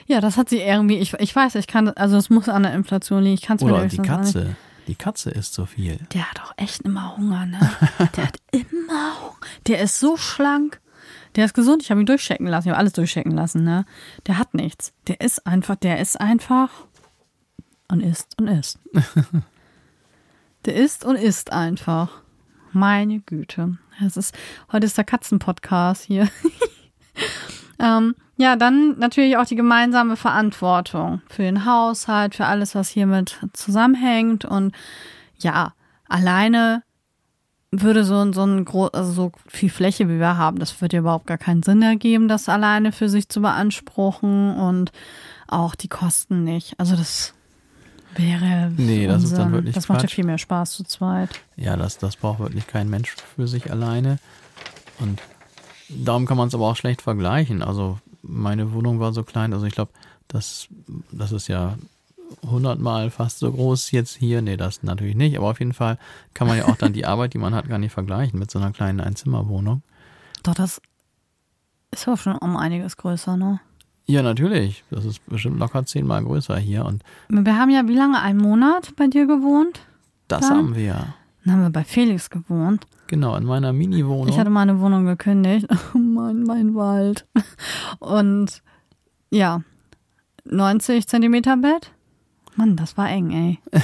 Ja, das hat sie irgendwie, ich, ich weiß, ich kann, also es muss an der Inflation liegen, ich kann es mir Oder nämlich die nicht- Katze. Die Katze isst so viel. Der hat auch echt immer Hunger, ne? Der hat immer Hunger. Der ist so schlank. Der ist gesund. Ich habe ihn durchchecken lassen. Ich habe alles durchchecken lassen, ne? Der hat nichts. Der ist einfach, der ist einfach und isst und isst. der isst und isst einfach. Meine Güte. Es ist, heute ist der Katzenpodcast hier. ähm, ja, dann natürlich auch die gemeinsame Verantwortung für den Haushalt, für alles, was hiermit zusammenhängt. Und ja, alleine würde so, so ein groß, also so viel Fläche wie wir haben, das würde ja überhaupt gar keinen Sinn ergeben, das alleine für sich zu beanspruchen und auch die Kosten nicht. Also das wäre. Nee, das ist dann Unsinn. wirklich Das macht ja Quatsch. viel mehr Spaß zu zweit. Ja, das, das braucht wirklich kein Mensch für sich alleine. Und darum kann man es aber auch schlecht vergleichen. Also meine Wohnung war so klein, also ich glaube, das, das ist ja hundertmal fast so groß jetzt hier. Nee, das natürlich nicht. Aber auf jeden Fall kann man ja auch dann die Arbeit, die man hat, gar nicht vergleichen mit so einer kleinen Einzimmerwohnung. Doch, das ist auch schon um einiges größer, ne? Ja, natürlich. Das ist bestimmt locker zehnmal größer hier. Und Wir haben ja wie lange? Einen Monat bei dir gewohnt? das Dann? haben wir ja. Dann haben wir bei Felix gewohnt. Genau, in meiner Mini-Wohnung. Ich hatte meine Wohnung gekündigt. Oh mein, mein Wald. Und ja, 90 Zentimeter Bett. Mann, das war eng, ey.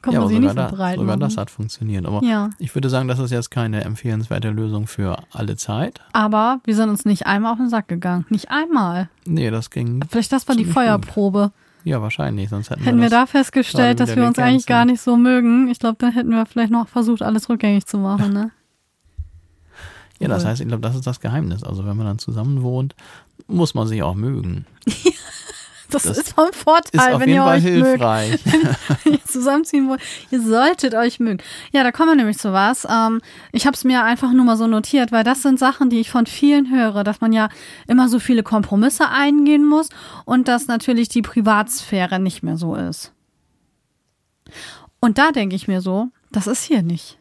Kommt ja, man sich nicht so breit sogar machen. das hat funktioniert. Aber Ja, ich würde sagen, das ist jetzt keine empfehlenswerte Lösung für alle Zeit. aber wir sind uns nicht einmal auf den Sack gegangen. Nicht einmal. Nee, das ging. Vielleicht das war die Ziemlich gut. Ja, wahrscheinlich. Sonst hätten, Hätten wir das, da festgestellt, dass wir uns eigentlich gar nicht so mögen. Ich glaube, dann hätten wir vielleicht noch versucht, alles rückgängig zu machen, ne? Ja, das heißt, ich glaube, das ist das Geheimnis. Also, wenn man dann zusammen wohnt, muss man sich auch mögen. Das, Das ist vom Vorteil, wenn ihr Fall euch mögt. hilfreich. wenn ihr zusammenziehen wollt. Ihr solltet euch mögen. Ja, da kommen wir nämlich zu was. Ähm, ich habe es mir einfach nur mal so notiert, weil das sind Sachen, die ich von vielen höre, dass man ja immer so viele Kompromisse eingehen muss und dass natürlich die Privatsphäre nicht mehr so ist. Und da denke ich mir so, das ist hier nicht.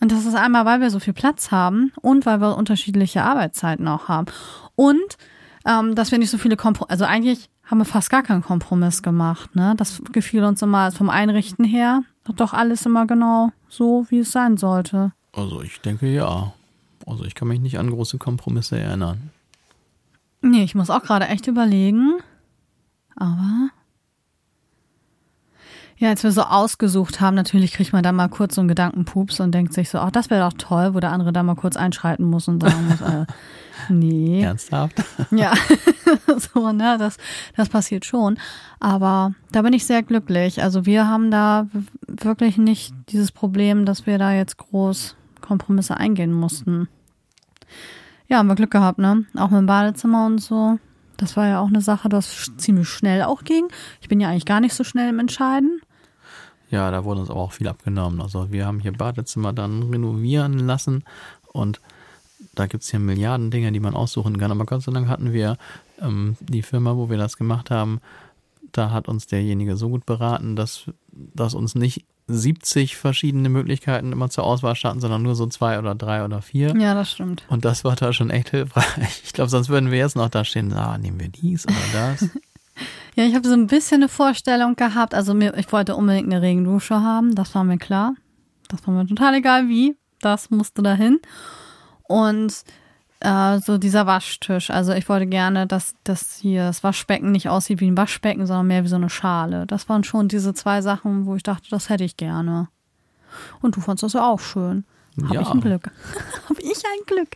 Und das ist einmal, weil wir so viel Platz haben und weil wir unterschiedliche Arbeitszeiten auch haben. Und ähm, dass wir nicht so viele Kompromisse, also eigentlich haben wir fast gar keinen Kompromiss gemacht. Ne? Das gefiel uns immer vom Einrichten her. Doch alles immer genau so, wie es sein sollte. Also, ich denke ja. Also, ich kann mich nicht an große Kompromisse erinnern. Nee, ich muss auch gerade echt überlegen. Aber. Ja, als wir so ausgesucht haben, natürlich kriegt man da mal kurz so einen Gedankenpups und denkt sich so, ach, das wäre doch toll, wo der andere da mal kurz einschreiten muss und sagen muss, äh, nee. Ernsthaft? Ja, so, ne, das, das passiert schon. Aber da bin ich sehr glücklich. Also wir haben da wirklich nicht dieses Problem, dass wir da jetzt groß Kompromisse eingehen mussten. Ja, haben wir Glück gehabt, ne? Auch mit dem Badezimmer und so. Das war ja auch eine Sache, das ziemlich schnell auch ging. Ich bin ja eigentlich gar nicht so schnell im Entscheiden. Ja, da wurde uns aber auch viel abgenommen. Also wir haben hier Badezimmer dann renovieren lassen und da gibt's hier Milliarden Dinge, die man aussuchen kann. Aber Gott sei Dank hatten wir ähm, die Firma, wo wir das gemacht haben, da hat uns derjenige so gut beraten, dass, dass uns nicht 70 verschiedene Möglichkeiten immer zur Auswahl standen, sondern nur so zwei oder drei oder vier. Ja, das stimmt. Und das war da schon echt hilfreich. Ich glaube, sonst würden wir jetzt noch da stehen, ah, nehmen wir dies oder das. Ja, ich habe so ein bisschen eine Vorstellung gehabt. Also mir, ich wollte unbedingt eine Regendusche haben, das war mir klar. Das war mir total egal wie. Das musste dahin. Und äh, so dieser Waschtisch. Also ich wollte gerne, dass das hier das Waschbecken nicht aussieht wie ein Waschbecken, sondern mehr wie so eine Schale. Das waren schon diese zwei Sachen, wo ich dachte, das hätte ich gerne. Und du fandst das ja auch schön. Habe Ja. ich ein Glück. Habe ich ein Glück.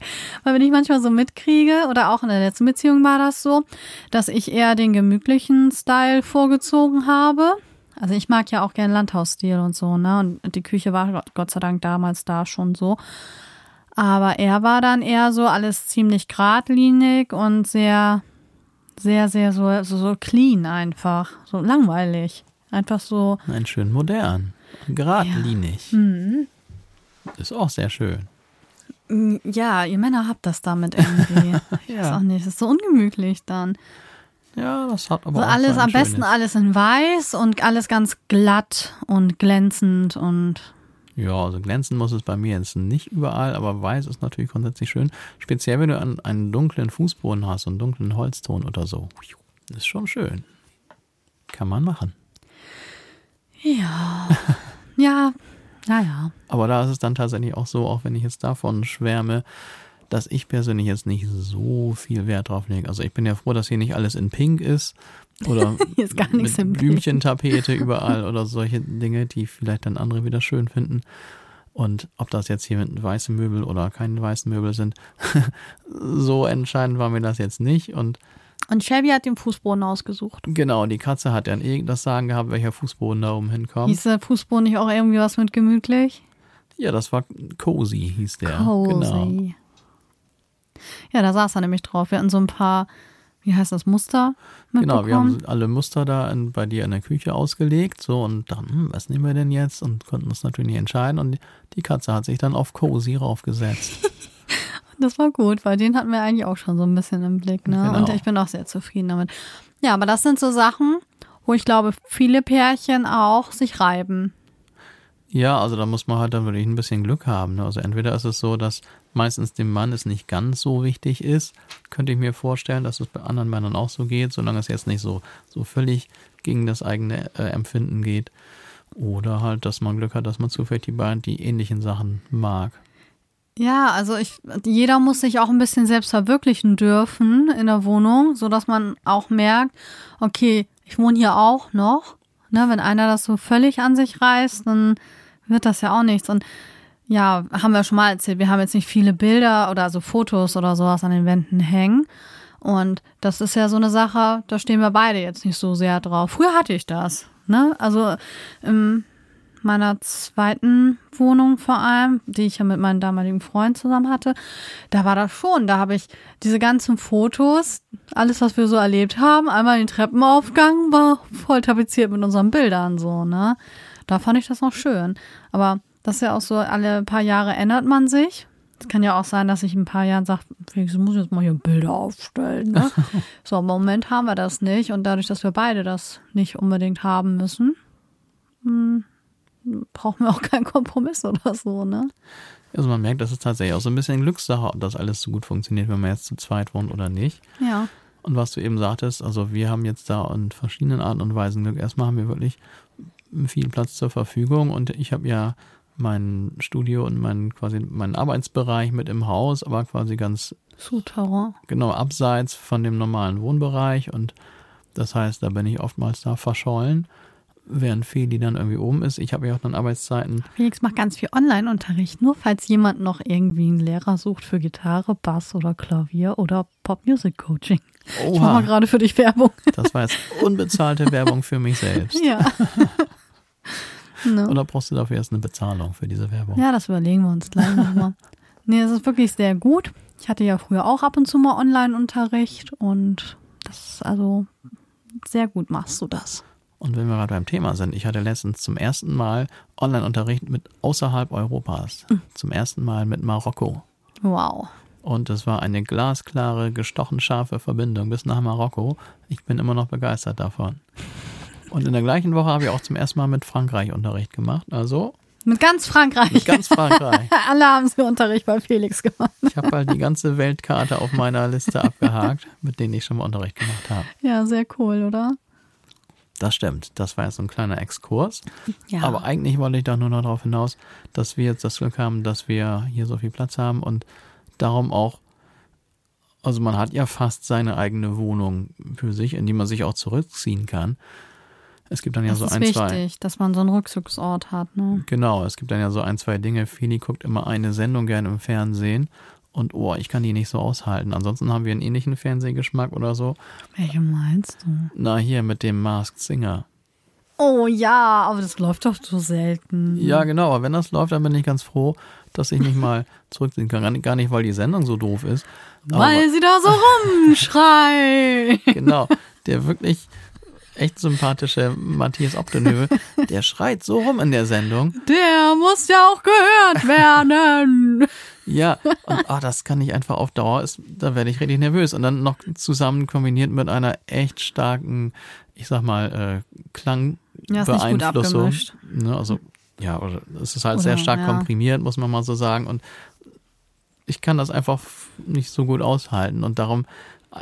Weil wenn ich manchmal so mitkriege, oder auch in der letzten Beziehung war das so, dass ich eher den gemütlichen Style vorgezogen habe. Also ich mag ja auch gern Landhausstil und so, ne? Und die Küche war Gott sei Dank damals da schon so. Aber er war dann eher so alles ziemlich geradlinig und sehr, sehr, sehr so, so, so clean einfach. So langweilig. Einfach so. Nein, schön modern. Geradlinig. Mhm. Ist auch sehr schön. Mm, Ja, ihr Männer habt das damit irgendwie. Ich weiß Ja. auch nicht, das ist so ungemütlich dann. Ja, das hat aber So auch alles, so am besten schönes- alles in weiß und alles ganz glatt und glänzend und Ja, also glänzen muss es bei mir jetzt nicht überall, aber weiß ist natürlich grundsätzlich schön. Speziell, wenn du einen dunklen Fußboden hast, einen dunklen Holzton oder so. Ist schon schön. Kann man machen. ja, ja, naja. Aber da ist es dann tatsächlich auch so, auch wenn ich jetzt davon schwärme, dass ich persönlich jetzt nicht so viel Wert drauf lege. Also ich bin ja froh, dass hier nicht alles in Pink ist oder ist gar nichts mit. Blümchentapete überall oder solche Dinge, die vielleicht dann andere wieder schön finden. Und ob das jetzt hier mit weißen Möbel oder keine weißen Möbel sind, so entscheidend war mir das jetzt nicht. Und Und Shelby hat den Fußboden ausgesucht. genau, die Katze hat dann eh das Sagen gehabt, welcher Fußboden da oben hinkommt. Hieß der Fußboden nicht auch irgendwie was mit gemütlich? Ja, das war Cozy, hieß der. Cozy. Genau. Ja, da saß er nämlich drauf. Wir hatten so ein paar, wie heißt das, Muster. Genau, wir haben alle Muster da in, bei dir in der Küche ausgelegt, so und dann, hm, was nehmen wir denn jetzt? Und konnten uns natürlich nicht entscheiden. Und die Katze hat sich dann auf Cozy raufgesetzt. Das war gut, weil den hatten wir eigentlich auch schon so ein bisschen im Blick, ne? Genau. Und ich bin auch sehr zufrieden damit. Ja, aber das sind so Sachen, wo ich glaube, viele Pärchen auch sich reiben. Ja, also da muss man halt dann wirklich ein bisschen Glück haben. Ne? Also entweder ist es so, dass meistens dem Mann es nicht ganz so wichtig ist, könnte ich mir vorstellen, dass es bei anderen Männern auch so geht, solange es jetzt nicht so, so völlig gegen das eigene äh, Empfinden geht. Oder halt, dass man Glück hat, dass man zufällig die beiden die ähnlichen Sachen mag. Ja, also ich, jeder muss sich auch ein bisschen selbst verwirklichen dürfen in der Wohnung, so dass man auch merkt, okay, ich wohne hier auch noch. Ne, wenn einer das so völlig an sich reißt, dann wird das ja auch nichts. Und ja, haben wir schon mal erzählt, wir haben jetzt nicht viele Bilder oder so Fotos oder sowas an den Wänden hängen. Und das ist ja so eine Sache, da stehen wir beide jetzt nicht so sehr drauf. Früher hatte ich das. Ne? Also in meiner zweiten Wohnung vor allem, die ich ja mit meinem damaligen Freund zusammen hatte, da war das schon. Da habe ich diese ganzen Fotos, alles, was wir so erlebt haben, einmal den Treppenaufgang war voll tapeziert mit unseren Bildern so, ne? Da fand ich das noch schön. Aber das ist ja auch so, alle paar Jahre ändert man sich. Es kann ja auch sein, dass ich in ein paar Jahren sage, Felix, du musst jetzt mal hier Bilder aufstellen. Ne? so, im Moment haben wir das nicht. Und dadurch, dass wir beide das nicht unbedingt haben müssen, hm, brauchen wir auch keinen Kompromiss oder so, ne? Also man merkt, das ist tatsächlich auch so ein bisschen Glückssache, ob das alles so gut funktioniert, wenn man jetzt zu zweit wohnt oder nicht. Ja. Und was du eben sagtest, also wir haben jetzt da in verschiedenen Arten und Weisen Glück. Erstmal haben wir wirklich viel Platz zur Verfügung und ich habe ja mein Studio und mein quasi meinen Arbeitsbereich mit im Haus, aber quasi ganz Souterrain. genau abseits von dem normalen Wohnbereich und das heißt, da bin ich oftmals da verschollen, während Feli dann irgendwie oben ist. Ich habe ja auch dann Arbeitszeiten. Felix macht ganz viel Online-Unterricht, nur falls jemand noch irgendwie einen Lehrer sucht für Gitarre, Bass oder Klavier oder Pop-Music-Coaching. Ich mache mal gerade für dich Werbung. Das war jetzt unbezahlte Werbung für mich selbst. Ja. Ne? Oder brauchst du dafür jetzt eine Bezahlung für diese Werbung? Ja, das überlegen wir uns gleich nochmal. nee, es ist wirklich sehr gut. Ich hatte ja früher auch ab und zu mal Online-Unterricht und das ist also sehr gut machst du das. Und wenn wir gerade beim Thema sind, ich hatte letztens zum ersten Mal Online-Unterricht mit außerhalb Europas. Zum ersten Mal mit Marokko. Wow. Und es war eine glasklare, gestochen scharfe Verbindung bis nach Marokko. Ich bin immer noch begeistert davon. Und in der gleichen Woche habe ich auch zum ersten Mal mit Frankreich Unterricht gemacht. Also Mit ganz Frankreich. mit ganz Frankreich. Alle haben sie Unterricht bei Felix gemacht. Ich habe halt die ganze Weltkarte auf meiner Liste abgehakt, mit denen ich schon mal Unterricht gemacht habe. Ja, sehr cool, oder? Das stimmt. Das war jetzt so ein kleiner Exkurs. Ja. Aber eigentlich wollte ich doch nur noch darauf hinaus, dass wir jetzt das Glück haben, dass wir hier so viel Platz haben und darum auch, also man hat ja fast seine eigene Wohnung für sich, in die man sich auch zurückziehen kann. Es gibt dann ja das so ist ein, wichtig, zwei. dass man so einen Rückzugsort hat, ne? Genau, es gibt dann ja so ein, zwei Dinge. Feli guckt immer eine Sendung gerne im Fernsehen und oh, ich kann die nicht so aushalten. Ansonsten haben wir einen ähnlichen Fernsehgeschmack oder so. Welche meinst du? Na, hier mit dem Masked Singer. Oh ja, aber das läuft doch so selten. Ja, genau, aber wenn das läuft, dann bin ich ganz froh, dass ich mich mal zurückziehen kann. Gar nicht- weil die Sendung so doof ist. Weil sie da so rumschreien. Genau, der wirklich echt sympathische Matthias Optenöwe, der schreit so rum in der Sendung. Der muss ja auch gehört werden. Ja, und ah, das kann ich einfach auf Dauer, ist, da werde ich richtig nervös. Und dann noch zusammen kombiniert mit einer echt starken, ich sag mal, äh, Ja, Klangbeeinflussung. abgemischt. ne, also, ja, es ist halt Oder, sehr stark ja. komprimiert, muss man mal so sagen. Und ich kann das einfach nicht so gut aushalten. Und darum,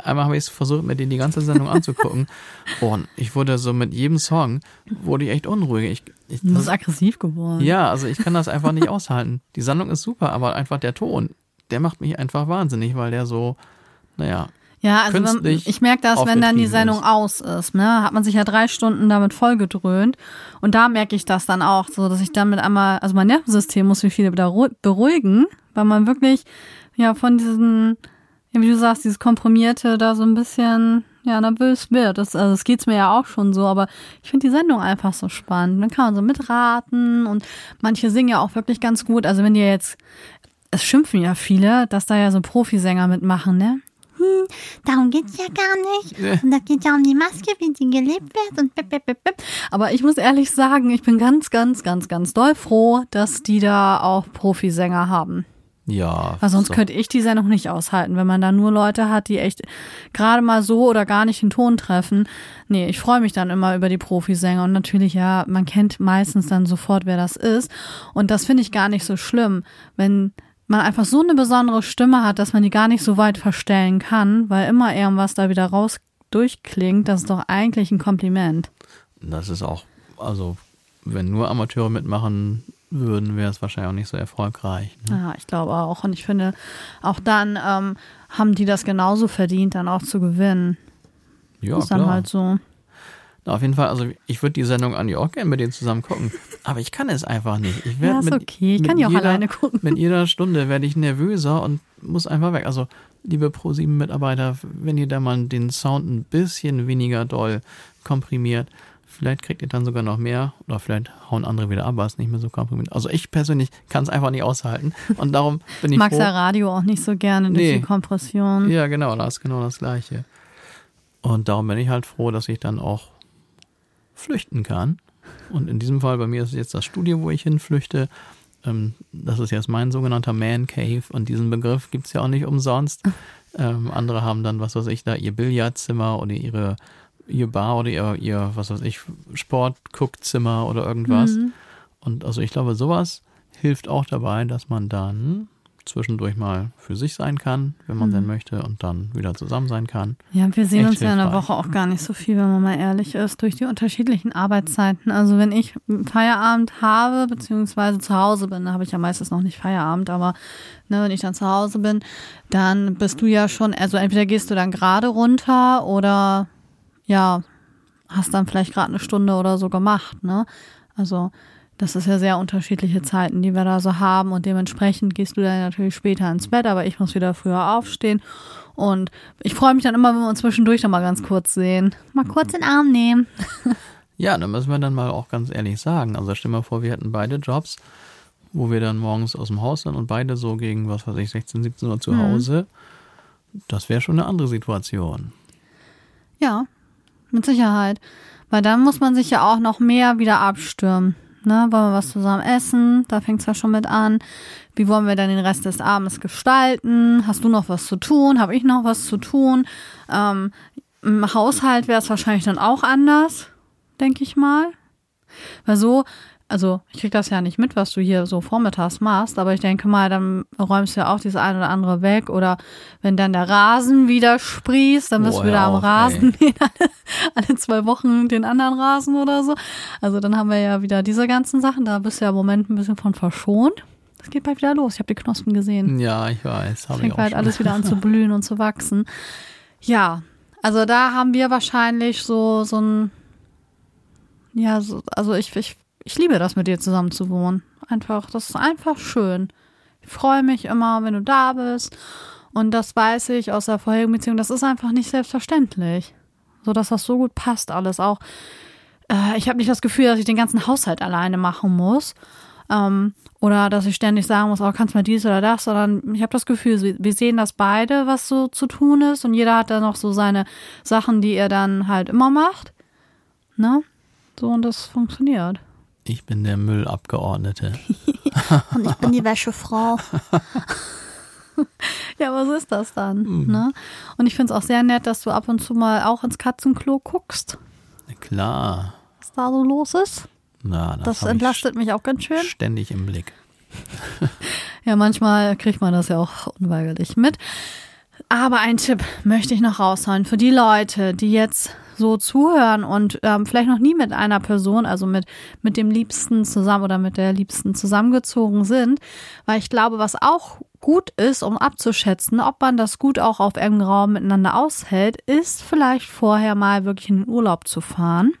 einmal habe ich es versucht, mir die, die ganze Sendung anzugucken. Und ich wurde so mit jedem Song, wurde ich echt unruhig. Ich, ich, Du bist aggressiv geworden. ja, also ich kann das einfach nicht aushalten. Die Sendung ist super, aber einfach der Ton, der macht mich einfach wahnsinnig, weil der so, naja, Ja, also wenn, künstlich ich merke das, wenn dann die Sendung ist. aus ist, ne, hat man sich ja drei Stunden damit vollgedröhnt. Und da merke ich das dann auch, so dass ich damit einmal, also mein Nervensystem muss mich wieder wieder ru- beruhigen, weil man wirklich ja von diesen, ja, wie du sagst, dieses komprimierte da so ein bisschen ja nervös wird. Das, also das geht's mir ja auch schon so, aber ich finde die Sendung einfach so spannend. Dann kann man so mitraten und manche singen ja auch wirklich ganz gut. Also wenn die jetzt, es schimpfen ja viele, dass da ja so Profisänger mitmachen, ne? Hm, darum geht's ja gar nicht. Und da geht ja um die Maske, wie die gelebt wird und bip, bip, bip, bip. Aber ich muss ehrlich sagen, ich bin ganz, ganz, ganz, ganz doll froh, dass die da auch Profisänger haben. Ja. Weil sonst so. könnte ich die Sendung nicht aushalten, wenn man da nur Leute hat, die echt gerade mal so oder gar nicht den Ton treffen. Nee, ich freue mich dann immer über die Profisänger und natürlich, ja, man kennt meistens dann sofort, wer das ist. Und das finde ich gar nicht so schlimm, wenn man einfach so eine besondere Stimme hat, dass man die gar nicht so weit verstellen kann, weil immer irgendwas da wieder raus durchklingt. Das ist doch eigentlich ein Kompliment. Das ist auch, also wenn nur Amateure mitmachen würden, wäre es wahrscheinlich auch nicht so erfolgreich. Ne? Ja, ich glaube auch. Und ich finde, auch dann ähm, haben die das genauso verdient, dann auch zu gewinnen. Ja, ist dann klar. halt so. Na, Auf jeden Fall, also ich würde die Sendung an die auch gerne mit denen zusammen gucken. Aber ich kann es einfach nicht. Ich Ja, ist mit, okay. Ich kann die auch jeder, alleine gucken. Mit jeder Stunde werde ich nervöser und muss einfach weg. Also, liebe Pro7-Mitarbeiter, wenn ihr da mal den Sound ein bisschen weniger doll komprimiert, vielleicht kriegt ihr dann sogar noch mehr oder vielleicht hauen andere wieder ab, aber es ist nicht mehr so komprimiert. Also ich persönlich kann es einfach nicht aushalten und darum bin ich Magst froh. ja Radio auch nicht so gerne durch Nee. die Kompression. Ja, genau, das ist genau das Gleiche. Und darum bin ich halt froh, dass ich dann auch flüchten kann. Und in diesem Fall, bei mir ist es jetzt das Studio, wo ich hinflüchte. Ähm, das ist jetzt mein sogenannter Man Cave und diesen Begriff gibt es ja auch nicht umsonst. Ähm, andere haben dann, was weiß ich, da ihr Billardzimmer oder ihre ihr Bar oder ihr, ihr was weiß ich, Sport-Guckzimmer oder irgendwas. Mhm. Und also ich glaube, sowas hilft auch dabei, dass man dann zwischendurch mal für sich sein kann, wenn man denn möchte, und dann wieder zusammen sein kann. Ja, wir sehen Echt uns ja in der. Woche auch gar nicht so viel, wenn man mal ehrlich ist, durch die unterschiedlichen Arbeitszeiten. Also wenn ich Feierabend habe, beziehungsweise zu Hause bin, da habe ich ja meistens noch nicht Feierabend, aber ne, wenn ich dann zu Hause bin, dann bist du ja schon, also entweder gehst du dann gerade runter oder ja, hast dann vielleicht gerade eine Stunde oder so gemacht, ne? Also das ist ja sehr unterschiedliche Zeiten, die wir da so haben und dementsprechend gehst du dann natürlich später ins Bett, aber ich muss wieder früher aufstehen und ich freue mich dann immer, wenn wir uns zwischendurch noch mal ganz kurz sehen. Mal kurz in den Arm nehmen. Ja, dann müssen wir dann mal auch ganz ehrlich sagen. Also stell mal vor, wir hätten beide Jobs, wo wir dann morgens aus dem Haus sind und beide so gegen, was weiß ich, 16, 17 Uhr zu Hause. Das wäre schon eine andere Situation. Ja, mit Sicherheit. Weil dann muss man sich ja auch noch mehr wieder abstürmen. Ne? Wollen wir was zusammen essen? Da fängt es ja schon mit an. Wie wollen wir dann den Rest des Abends gestalten? Hast du noch was zu tun? Habe ich noch was zu tun? Ähm, Im Haushalt wäre es wahrscheinlich dann auch anders, denke ich mal. Weil so, also ich krieg das ja nicht mit, was du hier so vormittags machst, aber ich denke mal, dann räumst du ja auch dieses eine oder andere weg. Oder wenn dann der Rasen wieder sprießt, dann bist Oh, du wieder am Rasen alle, alle zwei Wochen den anderen Rasen oder so. Also dann haben wir ja wieder diese ganzen Sachen. Da bist du ja im Moment ein bisschen von verschont. Das geht bald wieder los. Ich habe die Knospen gesehen. Ja, ich weiß. Ich Fängt bald schon. alles wieder an zu blühen und zu wachsen. Ja, also da haben wir wahrscheinlich so, so ein, ja, so, also ich, ich, ich liebe das mit dir zusammen zu wohnen. Einfach, das ist einfach schön. Ich freue mich immer, wenn du da bist. Und das weiß ich aus der vorherigen Beziehung. Das ist einfach nicht selbstverständlich. So, dass das so gut passt alles. Auch, äh, ich habe nicht das Gefühl, dass ich den ganzen Haushalt alleine machen muss. Ähm, oder dass ich ständig sagen muss, oh, kannst mal dies oder das, sondern ich habe das Gefühl, wir sehen das beide, was so zu tun ist und jeder hat dann noch so seine Sachen, die er dann halt immer macht. Ne? So und das funktioniert. Ich bin der Müllabgeordnete. Und ich bin die Wäschefrau. ja, aber so ist das dann. Ne? Und ich finde es auch sehr nett, dass du ab und zu mal auch ins Katzenklo guckst, Na klar. was da so los ist. Na, das, Das entlastet mich auch ganz schön. ständig im Blick. Ja, manchmal kriegt man das ja auch unweigerlich mit. Aber einen Tipp möchte ich noch raushauen für die Leute, die jetzt so zuhören und ähm, vielleicht noch nie mit einer Person, also mit, mit dem Liebsten zusammen oder mit der Liebsten zusammengezogen sind. Weil ich glaube, was auch gut ist, um abzuschätzen, ob man das gut auch auf engem Raum miteinander aushält, ist vielleicht vorher mal wirklich in den Urlaub zu fahren.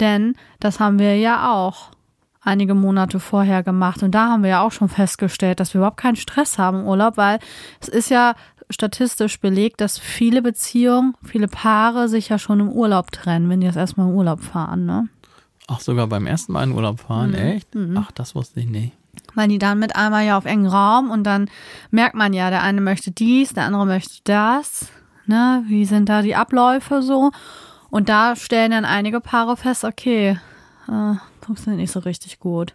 Denn das haben wir ja auch einige Monate vorher gemacht. Und da haben wir ja auch schon festgestellt, dass wir überhaupt keinen Stress haben im Urlaub, weil es ist ja statistisch belegt, dass viele Beziehungen, viele Paare sich ja schon im Urlaub trennen, wenn die jetzt erstmal im Urlaub fahren, ne? Ach, sogar beim ersten Mal in Urlaub fahren, mhm. echt? Mhm. Ach, das wusste ich nicht. Weil die dann mit einmal ja auf engen Raum und dann merkt man ja, der eine möchte dies, der andere möchte das. Ne? Wie sind da die Abläufe so? Und da stellen dann einige Paare fest, okay, äh, funktioniert nicht so richtig gut.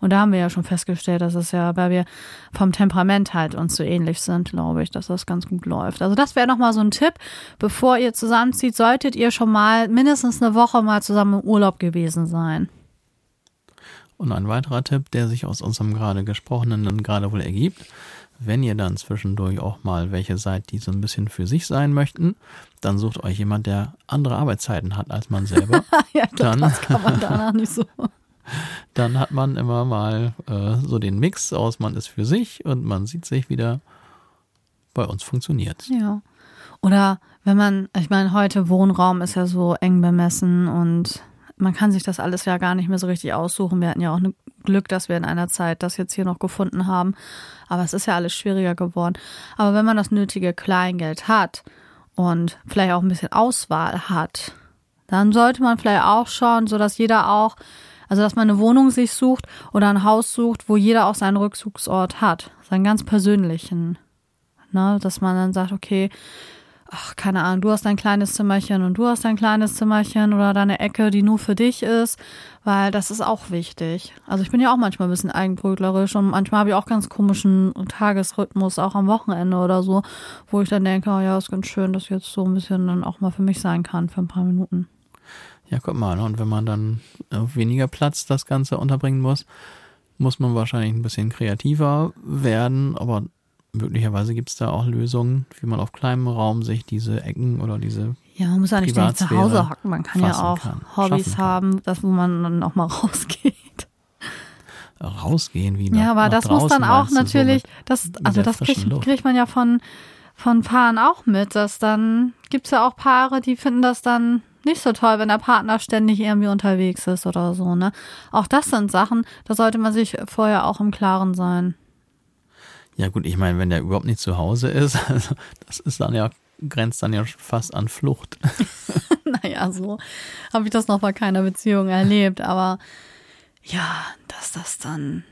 Und da haben wir ja schon festgestellt, dass es ja, weil wir vom Temperament halt uns so ähnlich sind, glaube ich, dass das ganz gut läuft. Also das wäre nochmal so ein Tipp. Bevor ihr zusammenzieht, solltet ihr schon mal mindestens eine Woche mal zusammen im Urlaub gewesen sein. Und ein weiterer Tipp, der sich aus unserem gerade gesprochenen dann gerade wohl ergibt, wenn ihr dann zwischendurch auch mal welche seid, die so ein bisschen für sich sein möchten, dann sucht euch jemand, der andere Arbeitszeiten hat als man selber. ja, glaub, dann, das kann man danach nicht so. Dann hat man immer mal äh, so den Mix aus, man ist für sich und man sieht sich wieder. Bei uns funktioniert Ja. Oder wenn man, ich meine, heute Wohnraum ist ja so eng bemessen und man kann sich das alles ja gar nicht mehr so richtig aussuchen. Wir hatten ja auch ein Glück, dass wir in einer Zeit das jetzt hier noch gefunden haben. Aber es ist ja alles schwieriger geworden. Aber wenn man das nötige Kleingeld hat und vielleicht auch ein bisschen Auswahl hat, dann sollte man vielleicht auch schauen, so dass jeder auch, also dass man eine Wohnung sich sucht oder ein Haus sucht, wo jeder auch seinen Rückzugsort hat, seinen ganz persönlichen. Ne, dass man dann sagt, okay, ach, keine Ahnung, du hast dein kleines Zimmerchen und du hast dein kleines Zimmerchen oder deine Ecke, die nur für dich ist, weil das ist auch wichtig. Also ich bin ja auch manchmal ein bisschen eigenbrötlerisch und manchmal habe ich auch ganz komischen Tagesrhythmus, auch am Wochenende oder so, wo ich dann denke, oh ja, ist ganz schön, dass jetzt so ein bisschen dann auch mal für mich sein kann für ein paar Minuten. Ja, guck mal, ne? und wenn man dann auf weniger Platz das Ganze unterbringen muss, muss man wahrscheinlich ein bisschen kreativer werden, aber möglicherweise gibt es da auch Lösungen, wie man auf kleinem Raum sich diese Ecken oder diese ja, man muss ja nicht zu Hause hocken. Man kann ja auch kann, Hobbys haben, das, wo man dann auch mal rausgeht. Rausgehen wie Ja, aber das muss dann auch natürlich, so das, also das kriegt, kriegt man ja von, von Paaren auch mit, dass dann gibt es ja auch Paare, die finden das dann nicht so toll, wenn der Partner ständig irgendwie unterwegs ist oder so, ne? Auch das sind Sachen, da sollte man sich vorher auch im Klaren sein. Ja gut, ich meine, wenn der überhaupt nicht zu Hause ist, also das ist dann ja, grenzt dann ja fast an Flucht. naja, so habe ich das noch bei keiner Beziehung erlebt, aber ja, dass das dann,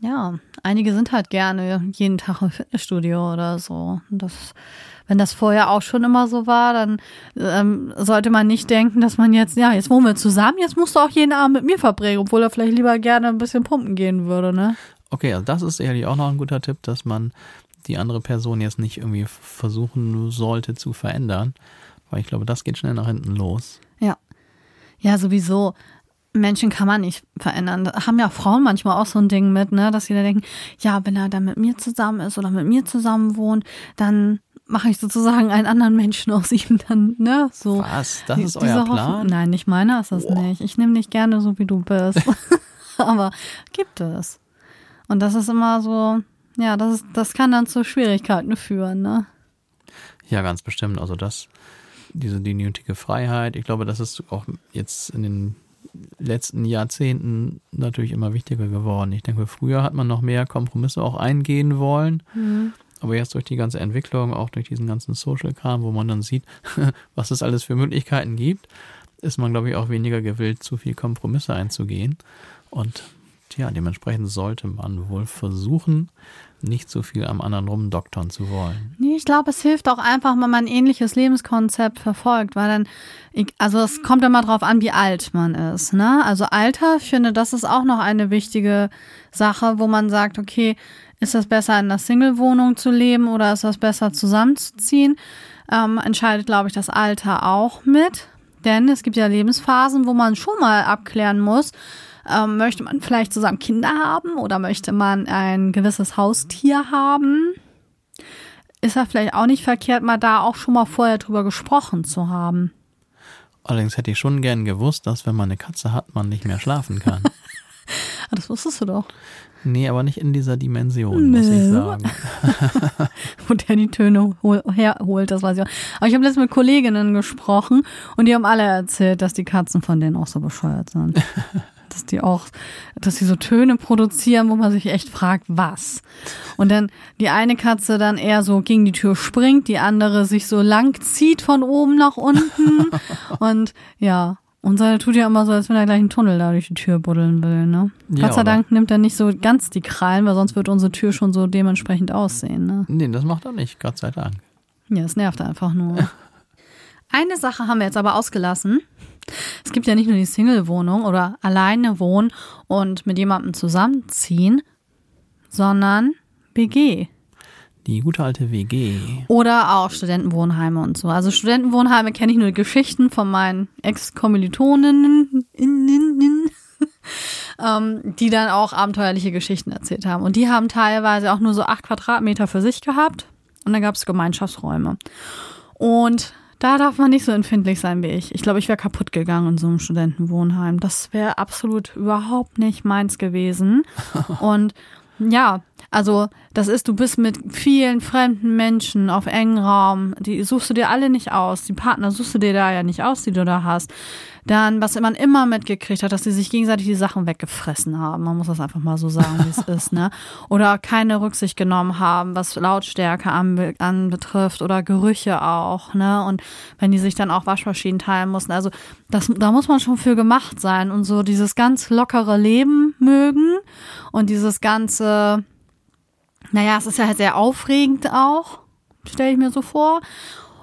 ja, einige sind halt gerne jeden Tag im Fitnessstudio oder so. Das, wenn das vorher auch schon immer so war, dann ähm, sollte man nicht denken, dass man jetzt, ja, jetzt wohnen wir zusammen, jetzt musst du auch jeden Abend mit mir verbringen, obwohl er vielleicht lieber gerne ein bisschen pumpen gehen würde, ne? Okay, also das ist sicherlich auch noch ein guter Tipp, dass man die andere Person jetzt nicht irgendwie versuchen sollte zu verändern, weil ich glaube, das geht schnell nach hinten los. Ja. Ja, sowieso. Menschen kann man nicht verändern. Da haben ja Frauen manchmal auch so ein Ding mit, ne, dass sie da denken, ja, wenn er dann mit mir zusammen ist oder mit mir zusammen wohnt, dann mache ich sozusagen einen anderen Menschen aus ihm dann, ne, so. Was? Das ist euer Plan? Hoffnung. Nein, nicht meiner ist das oh. nicht. Ich nehme dich gerne so, wie du bist. Aber gibt es. Und das ist immer so, ja, das, ist, das kann dann zu Schwierigkeiten führen, ne? Ja, ganz bestimmt. Also das, diese die nötige Freiheit, ich glaube, das ist auch jetzt in den letzten Jahrzehnten natürlich immer wichtiger geworden. Ich denke, früher hat man noch mehr Kompromisse auch eingehen wollen. Mhm. Aber jetzt durch die ganze Entwicklung, auch durch diesen ganzen Social-Kram, wo man dann sieht, was es alles für Möglichkeiten gibt, ist man, glaube ich, auch weniger gewillt, zu viel Kompromisse einzugehen. Und ja, dementsprechend sollte man wohl versuchen, nicht so viel am anderen rumdoktern zu wollen. Nee, ich glaube, es hilft auch einfach, wenn man ein ähnliches Lebenskonzept verfolgt, weil dann, also es kommt immer drauf an, wie alt man ist. Ne? Also Alter, ich finde, das ist auch noch eine wichtige Sache, wo man sagt, okay, ist das besser in einer Single-Wohnung zu leben oder ist das besser zusammenzuziehen? Ähm, entscheidet, glaube ich, das Alter auch mit. Denn es gibt ja Lebensphasen, wo man schon mal abklären muss, ähm, möchte man vielleicht zusammen Kinder haben oder möchte man ein gewisses Haustier haben? Ist ja vielleicht auch nicht verkehrt, mal da auch schon mal vorher drüber gesprochen zu haben. Allerdings hätte ich schon gern gewusst, dass wenn man eine Katze hat, man nicht mehr schlafen kann. das wusstest du doch. Nee, aber nicht in dieser Dimension, muss ich sagen. Wo der die Töne hol herholt, das weiß ich auch. Aber ich habe letztens mit Kolleginnen gesprochen und die haben alle erzählt, dass die Katzen von denen auch so bescheuert sind. dass die auch, dass sie so Töne produzieren, wo man sich echt fragt, was. Und dann die eine Katze dann eher so gegen die Tür springt, die andere sich so lang zieht von oben nach unten. und ja, und seine tut ja immer so, als wenn er gleich einen Tunnel da durch die Tür buddeln will, ne? Ja, Gott sei Dank nimmt er nicht so ganz die Krallen, weil sonst wird unsere Tür schon so dementsprechend aussehen, ne? Nee, das macht er nicht, Gott sei Dank. Ja, es nervt einfach nur. Eine Sache haben wir jetzt aber ausgelassen. Es gibt ja nicht nur die Single-Wohnung oder alleine wohnen und mit jemandem zusammenziehen, sondern WG. Die gute alte WG. Oder auch Studentenwohnheime und so. Also Studentenwohnheime kenne ich nur Geschichten von meinen Ex-Kommilitoninnen, innen, ähm, die dann auch abenteuerliche Geschichten erzählt haben. Und die haben teilweise auch nur so acht Quadratmeter für sich gehabt. Und dann gab es Gemeinschaftsräume. Und da darf man nicht so empfindlich sein wie ich. Ich glaube, ich wäre kaputt gegangen in so einem Studentenwohnheim. Das wäre absolut überhaupt nicht meins gewesen. Und ja, also das ist, du bist mit vielen fremden Menschen auf engen Raum, die suchst du dir alle nicht aus, die Partner suchst du dir da ja nicht aus, die du da hast. Dann, was man immer mitgekriegt hat, dass sie sich gegenseitig die Sachen weggefressen haben. Man muss das einfach mal so sagen, wie es ist, ne? Oder keine Rücksicht genommen haben, was Lautstärke anbe anbetrifft oder Gerüche auch, ne? Und wenn die sich dann auch Waschmaschinen teilen mussten. Also das, da muss man schon für gemacht sein und so dieses ganz lockere Leben mögen und dieses ganze, naja, es ist ja halt sehr aufregend auch, stelle ich mir so vor.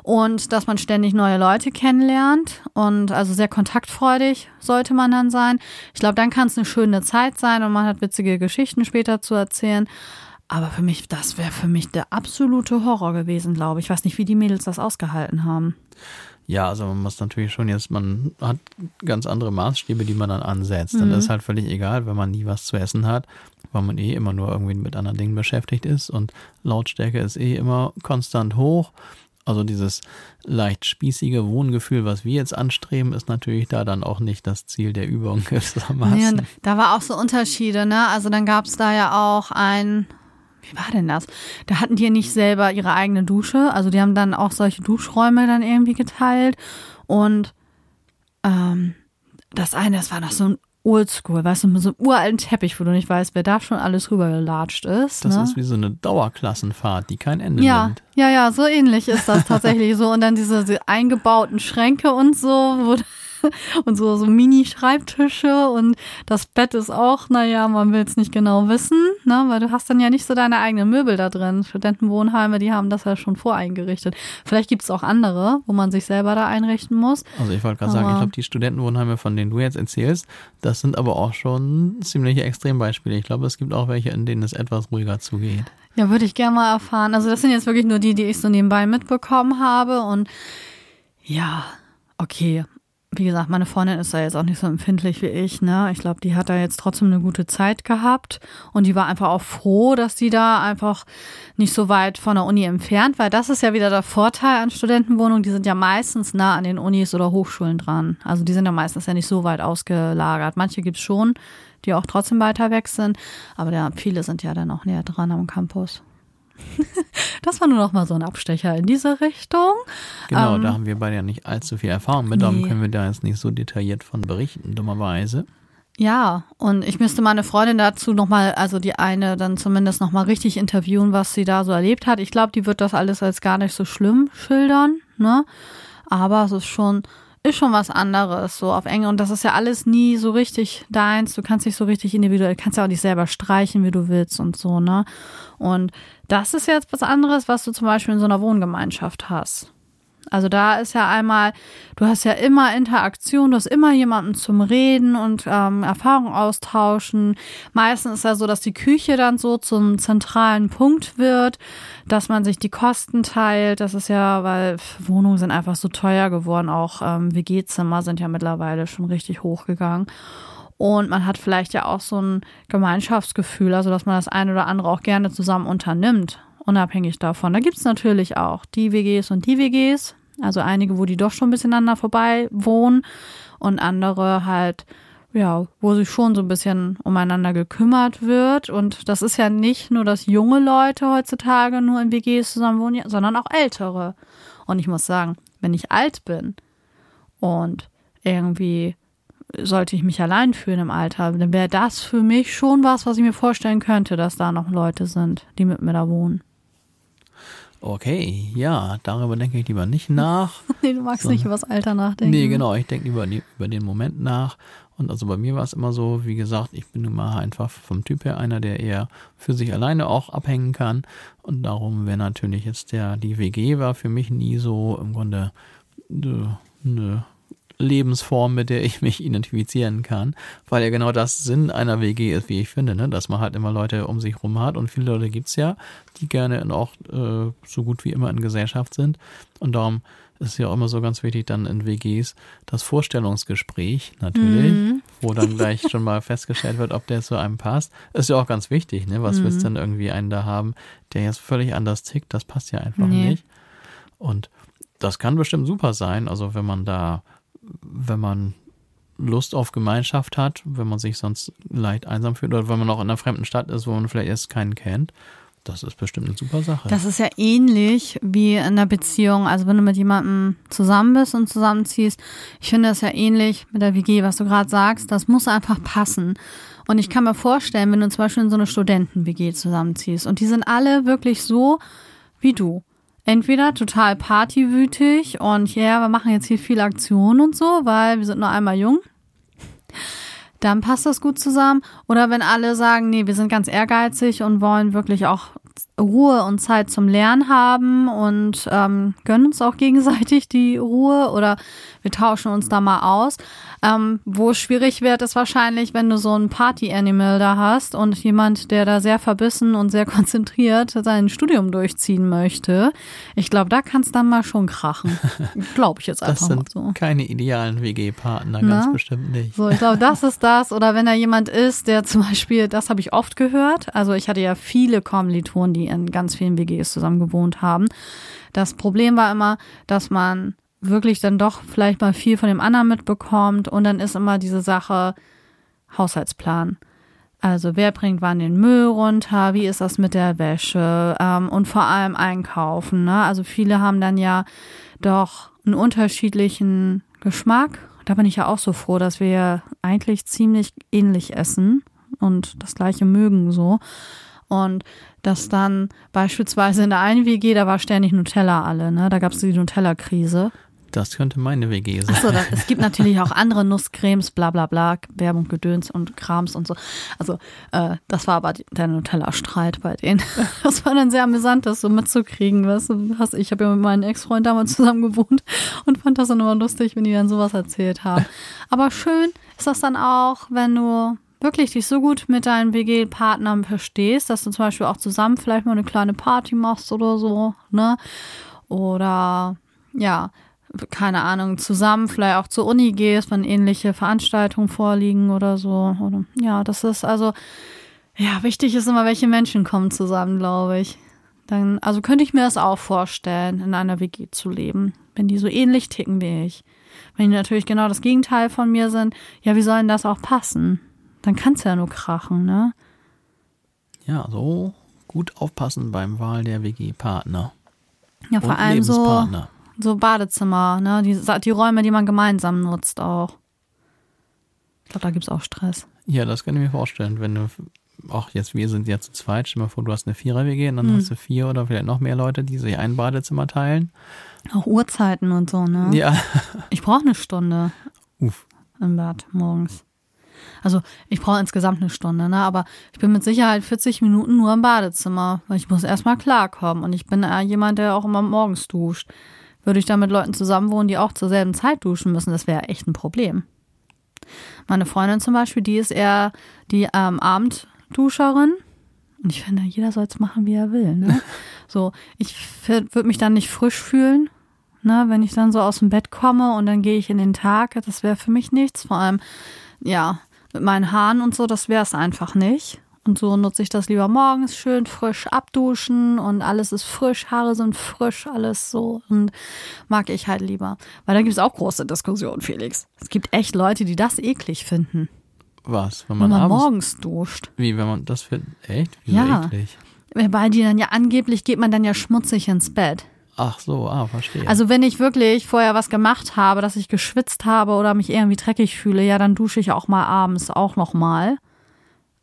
Und dass man ständig neue Leute kennenlernt und also sehr kontaktfreudig sollte man dann sein. Ich glaube, dann kann es eine schöne Zeit sein und man hat witzige Geschichten später zu erzählen. Aber für mich, das wäre für mich der absolute Horror gewesen, glaube ich. Ich weiß nicht, wie die Mädels das ausgehalten haben. Ja, also man muss natürlich schon jetzt, man hat ganz andere Maßstäbe, die man dann ansetzt. Mhm. das ist halt völlig egal, wenn man nie was zu essen hat, weil man eh immer nur irgendwie mit anderen Dingen beschäftigt ist und Lautstärke ist eh immer konstant hoch. Also dieses leicht spießige Wohngefühl, was wir jetzt anstreben, ist natürlich da dann auch nicht das Ziel der Übung gewissermaßen. Da war auch so Unterschiede, ne? Also dann gab es da ja auch ein, wie war denn das? Da hatten die nicht selber ihre eigene Dusche. Also die haben dann auch solche Duschräume dann irgendwie geteilt. Und ähm, das eine, das war noch so ein Oldschool, weißt du, mit so einem uralten Teppich, wo du nicht weißt, wer da schon alles rübergelatscht ist. Das ne? ist wie so eine Dauerklassenfahrt, die kein Ende Ja, nimmt. ja, ja, so ähnlich ist das tatsächlich so. Und dann diese, diese eingebauten Schränke und so, wo, und so, so Mini-Schreibtische und das Bett ist auch, naja, man will es nicht genau wissen, ne, weil du hast dann ja nicht so deine eigenen Möbel da drin. Studentenwohnheime, die haben das ja schon voreingerichtet. Vielleicht gibt es auch andere, wo man sich selber da einrichten muss. Also ich wollte gerade sagen, ich glaube, die Studentenwohnheime, von denen du jetzt erzählst, das sind aber auch schon ziemliche Extrembeispiele. Ich glaube, es gibt auch welche, in denen es etwas ruhiger zugeht. Ja, würde ich gerne mal erfahren. Also das sind jetzt wirklich nur die, die ich so nebenbei mitbekommen habe. Und ja, okay. Wie gesagt, meine Freundin ist da jetzt auch nicht so empfindlich wie ich. Ne? Ich glaube, die hat da jetzt trotzdem eine gute Zeit gehabt. Und die war einfach auch froh, dass die da einfach nicht so weit von der Uni entfernt, weil das ist ja wieder der Vorteil an Studentenwohnungen. Die sind ja meistens nah an den Unis oder Hochschulen dran. Also die sind ja meistens ja nicht so weit ausgelagert. Manche gibt's schon, die auch trotzdem weiter weg sind. Aber ja, viele sind ja dann auch näher dran am Campus. Das war nur noch mal so ein Abstecher in diese Richtung. Genau, Ähm, da haben wir beide ja nicht allzu viel Erfahrung mit, darum nee. können wir da jetzt nicht so detailliert von berichten, dummerweise. Ja, und ich müsste meine Freundin dazu noch mal, also die eine dann zumindest noch mal richtig interviewen, was sie da so erlebt hat. Ich glaube, die wird das alles als gar nicht so schlimm schildern, ne? Aber es ist schon ist schon was anderes so auf Enge und das ist ja alles nie so richtig deins. Du kannst nicht so richtig individuell, kannst ja auch nicht selber streichen, wie du willst und so, ne? Und das ist jetzt was anderes, was du zum Beispiel in so einer Wohngemeinschaft hast. Also da ist ja einmal, du hast ja immer Interaktion, du hast immer jemanden zum Reden und ähm, Erfahrung austauschen. Meistens ist ja so, dass die Küche dann so zum zentralen Punkt wird, dass man sich die Kosten teilt. Das ist ja, weil Wohnungen sind einfach so teuer geworden. Auch ähm, WG-Zimmer sind ja mittlerweile schon richtig hochgegangen. Und man hat vielleicht ja auch so ein Gemeinschaftsgefühl, also dass man das eine oder andere auch gerne zusammen unternimmt, unabhängig davon. Da gibt's natürlich auch die WGs und die WGs, also einige, wo die doch schon ein bisschen aneinander vorbei wohnen und andere halt, ja, wo sich schon so ein bisschen umeinander gekümmert wird. Und das ist ja nicht nur, dass junge Leute heutzutage nur in WGs zusammen wohnen, sondern auch ältere. Und ich muss sagen, wenn ich alt bin und irgendwie sollte ich mich allein fühlen im Alter, dann wäre das für mich schon was, was ich mir vorstellen könnte, dass da noch Leute sind, die mit mir da wohnen. Okay, ja, darüber denke ich lieber nicht nach. nee, du magst so, nicht über das Alter nachdenken. Nee, genau, ich denke lieber über den Moment nach. Und also bei mir war es immer so, wie gesagt, ich bin nun mal einfach vom Typ her einer, der eher für sich alleine auch abhängen kann. Und darum wäre natürlich jetzt der, die WG war für mich nie so im Grunde eine, eine Lebensform, mit der ich mich identifizieren kann, weil ja genau das Sinn einer WG ist, wie ich finde, ne? dass man halt immer Leute um sich rum hat und viele Leute gibt's ja, die gerne auch äh, so gut wie immer in Gesellschaft sind und darum ist ja auch immer so ganz wichtig dann in WGs das Vorstellungsgespräch natürlich, mhm. wo dann gleich schon mal festgestellt wird, ob der zu einem passt. Ist ja auch ganz wichtig, ne? Was mhm. willst du denn irgendwie einen da haben, der jetzt völlig anders tickt? Das passt ja einfach nee. nicht. Und das kann bestimmt super sein. Also wenn man da wenn man Lust auf Gemeinschaft hat, wenn man sich sonst leicht einsam fühlt oder wenn man auch in einer fremden Stadt ist, wo man vielleicht erst keinen kennt. Das ist bestimmt eine super Sache. Das ist ja ähnlich wie in der Beziehung. Also wenn du mit jemandem zusammen bist und zusammenziehst, ich finde das ja ähnlich mit der WG, was du gerade sagst. Das muss einfach passen. Und ich kann mir vorstellen, wenn du zum Beispiel in so eine Studenten-WG zusammenziehst und die sind alle wirklich so wie du entweder total partywütig und ja, yeah, wir machen jetzt hier viel Aktion und so, weil wir sind nur einmal jung. Dann passt das gut zusammen. Oder wenn alle sagen, nee, wir sind ganz ehrgeizig und wollen wirklich auch Ruhe und Zeit zum Lernen haben und ähm, gönnen uns auch gegenseitig die Ruhe oder wir tauschen uns da mal aus. Ähm, wo es schwierig wird, ist wahrscheinlich, wenn du so ein Party-Animal da hast und jemand, der da sehr verbissen und sehr konzentriert sein Studium durchziehen möchte. Ich glaube, da kann es dann mal schon krachen. glaube ich jetzt einfach das sind mal so. Keine idealen WG-Partner, ganz bestimmt nicht. So, ich glaube, das ist das. Oder wenn da jemand ist, der zum Beispiel, das habe ich oft gehört. Also ich hatte ja viele Kommilitonen, die in ganz vielen WGs zusammen gewohnt haben. Das Problem war immer, dass man wirklich dann doch vielleicht mal viel von dem anderen mitbekommt und dann ist immer diese Sache Haushaltsplan. Also wer bringt wann den Müll runter, wie ist das mit der Wäsche ähm, und vor allem einkaufen. Ne? Also viele haben dann ja doch einen unterschiedlichen Geschmack. Da bin ich ja auch so froh, dass wir eigentlich ziemlich ähnlich essen und das gleiche mögen so. Und dass dann beispielsweise in der einen WG, da war ständig Nutella alle, ne? Da gab es die Nutella-Krise. Das könnte meine WG sein. Achso, es gibt natürlich auch andere Nusscremes, bla bla bla, Werbung, Gedöns und Krams und so. Also äh, das war aber der Nutella-Streit bei denen. Das war dann sehr amüsant, das so mitzukriegen. Weißt du, ich habe ja mit meinem Ex-Freund damals zusammen gewohnt und fand das dann immer lustig, wenn die dann sowas erzählt haben. Aber schön ist das dann auch, wenn du wirklich dich so gut mit deinen WG-Partnern verstehst, dass du zum Beispiel auch zusammen vielleicht mal eine kleine Party machst oder so, ne? Oder ja, keine Ahnung, zusammen vielleicht auch zur Uni gehst, wenn ähnliche Veranstaltungen vorliegen oder so. Oder, ja, das ist also, ja, wichtig ist immer, welche Menschen kommen zusammen, glaube ich. Dann, also könnte ich mir das auch vorstellen, in einer WG zu leben, wenn die so ähnlich ticken wie ich. Wenn die natürlich genau das Gegenteil von mir sind, ja, wie soll denn das auch passen? Dann kann es ja nur krachen, ne? Ja, so gut aufpassen beim Wahl der WG-Partner. Ja, vor allem so so Badezimmer, ne? Die, die Räume, die man gemeinsam nutzt auch. Ich glaube, da gibt es auch Stress. Ja, das kann ich mir vorstellen. Wenn du, auch jetzt, wir sind ja zu zweit, stell dir mal vor, du hast eine Vierer-WG und dann mhm. hast du vier oder vielleicht noch mehr Leute, die sich ein Badezimmer teilen. Auch Uhrzeiten und so, ne? Ja. Ich brauche eine Stunde. Uff. Im Bad morgens. Also ich brauche insgesamt eine Stunde, ne? aber ich bin mit Sicherheit 40 Minuten nur im Badezimmer, weil ich muss erstmal klarkommen und ich bin äh, jemand, der auch immer morgens duscht. Würde ich da mit Leuten zusammenwohnen, die auch zur selben Zeit duschen müssen, das wäre echt ein Problem. Meine Freundin zum Beispiel, die ist eher die ähm, Abendduscherin. Und ich finde, jeder soll es machen, wie er will. Ne? So, ich würde mich dann nicht frisch fühlen, ne? wenn ich dann so aus dem Bett komme und dann gehe ich in den Tag. Das wäre für mich nichts. Vor allem, ja, mit meinen Haaren und so, das wäre es einfach nicht. Und so nutze ich das lieber morgens schön frisch abduschen und alles ist frisch, Haare sind frisch, alles so. Und mag ich halt lieber. Weil da gibt es auch große Diskussionen, Felix. Es gibt echt Leute, die das eklig finden. Was? Wenn man, wenn man morgens duscht. Wie, wenn man das findet? Echt? Wieso ja. eklig? Weil die dann ja angeblich geht man dann ja schmutzig ins Bett. Ach so, ah, verstehe. Also wenn ich wirklich vorher was gemacht habe, dass ich geschwitzt habe oder mich irgendwie dreckig fühle, ja, dann dusche ich auch mal abends auch noch mal.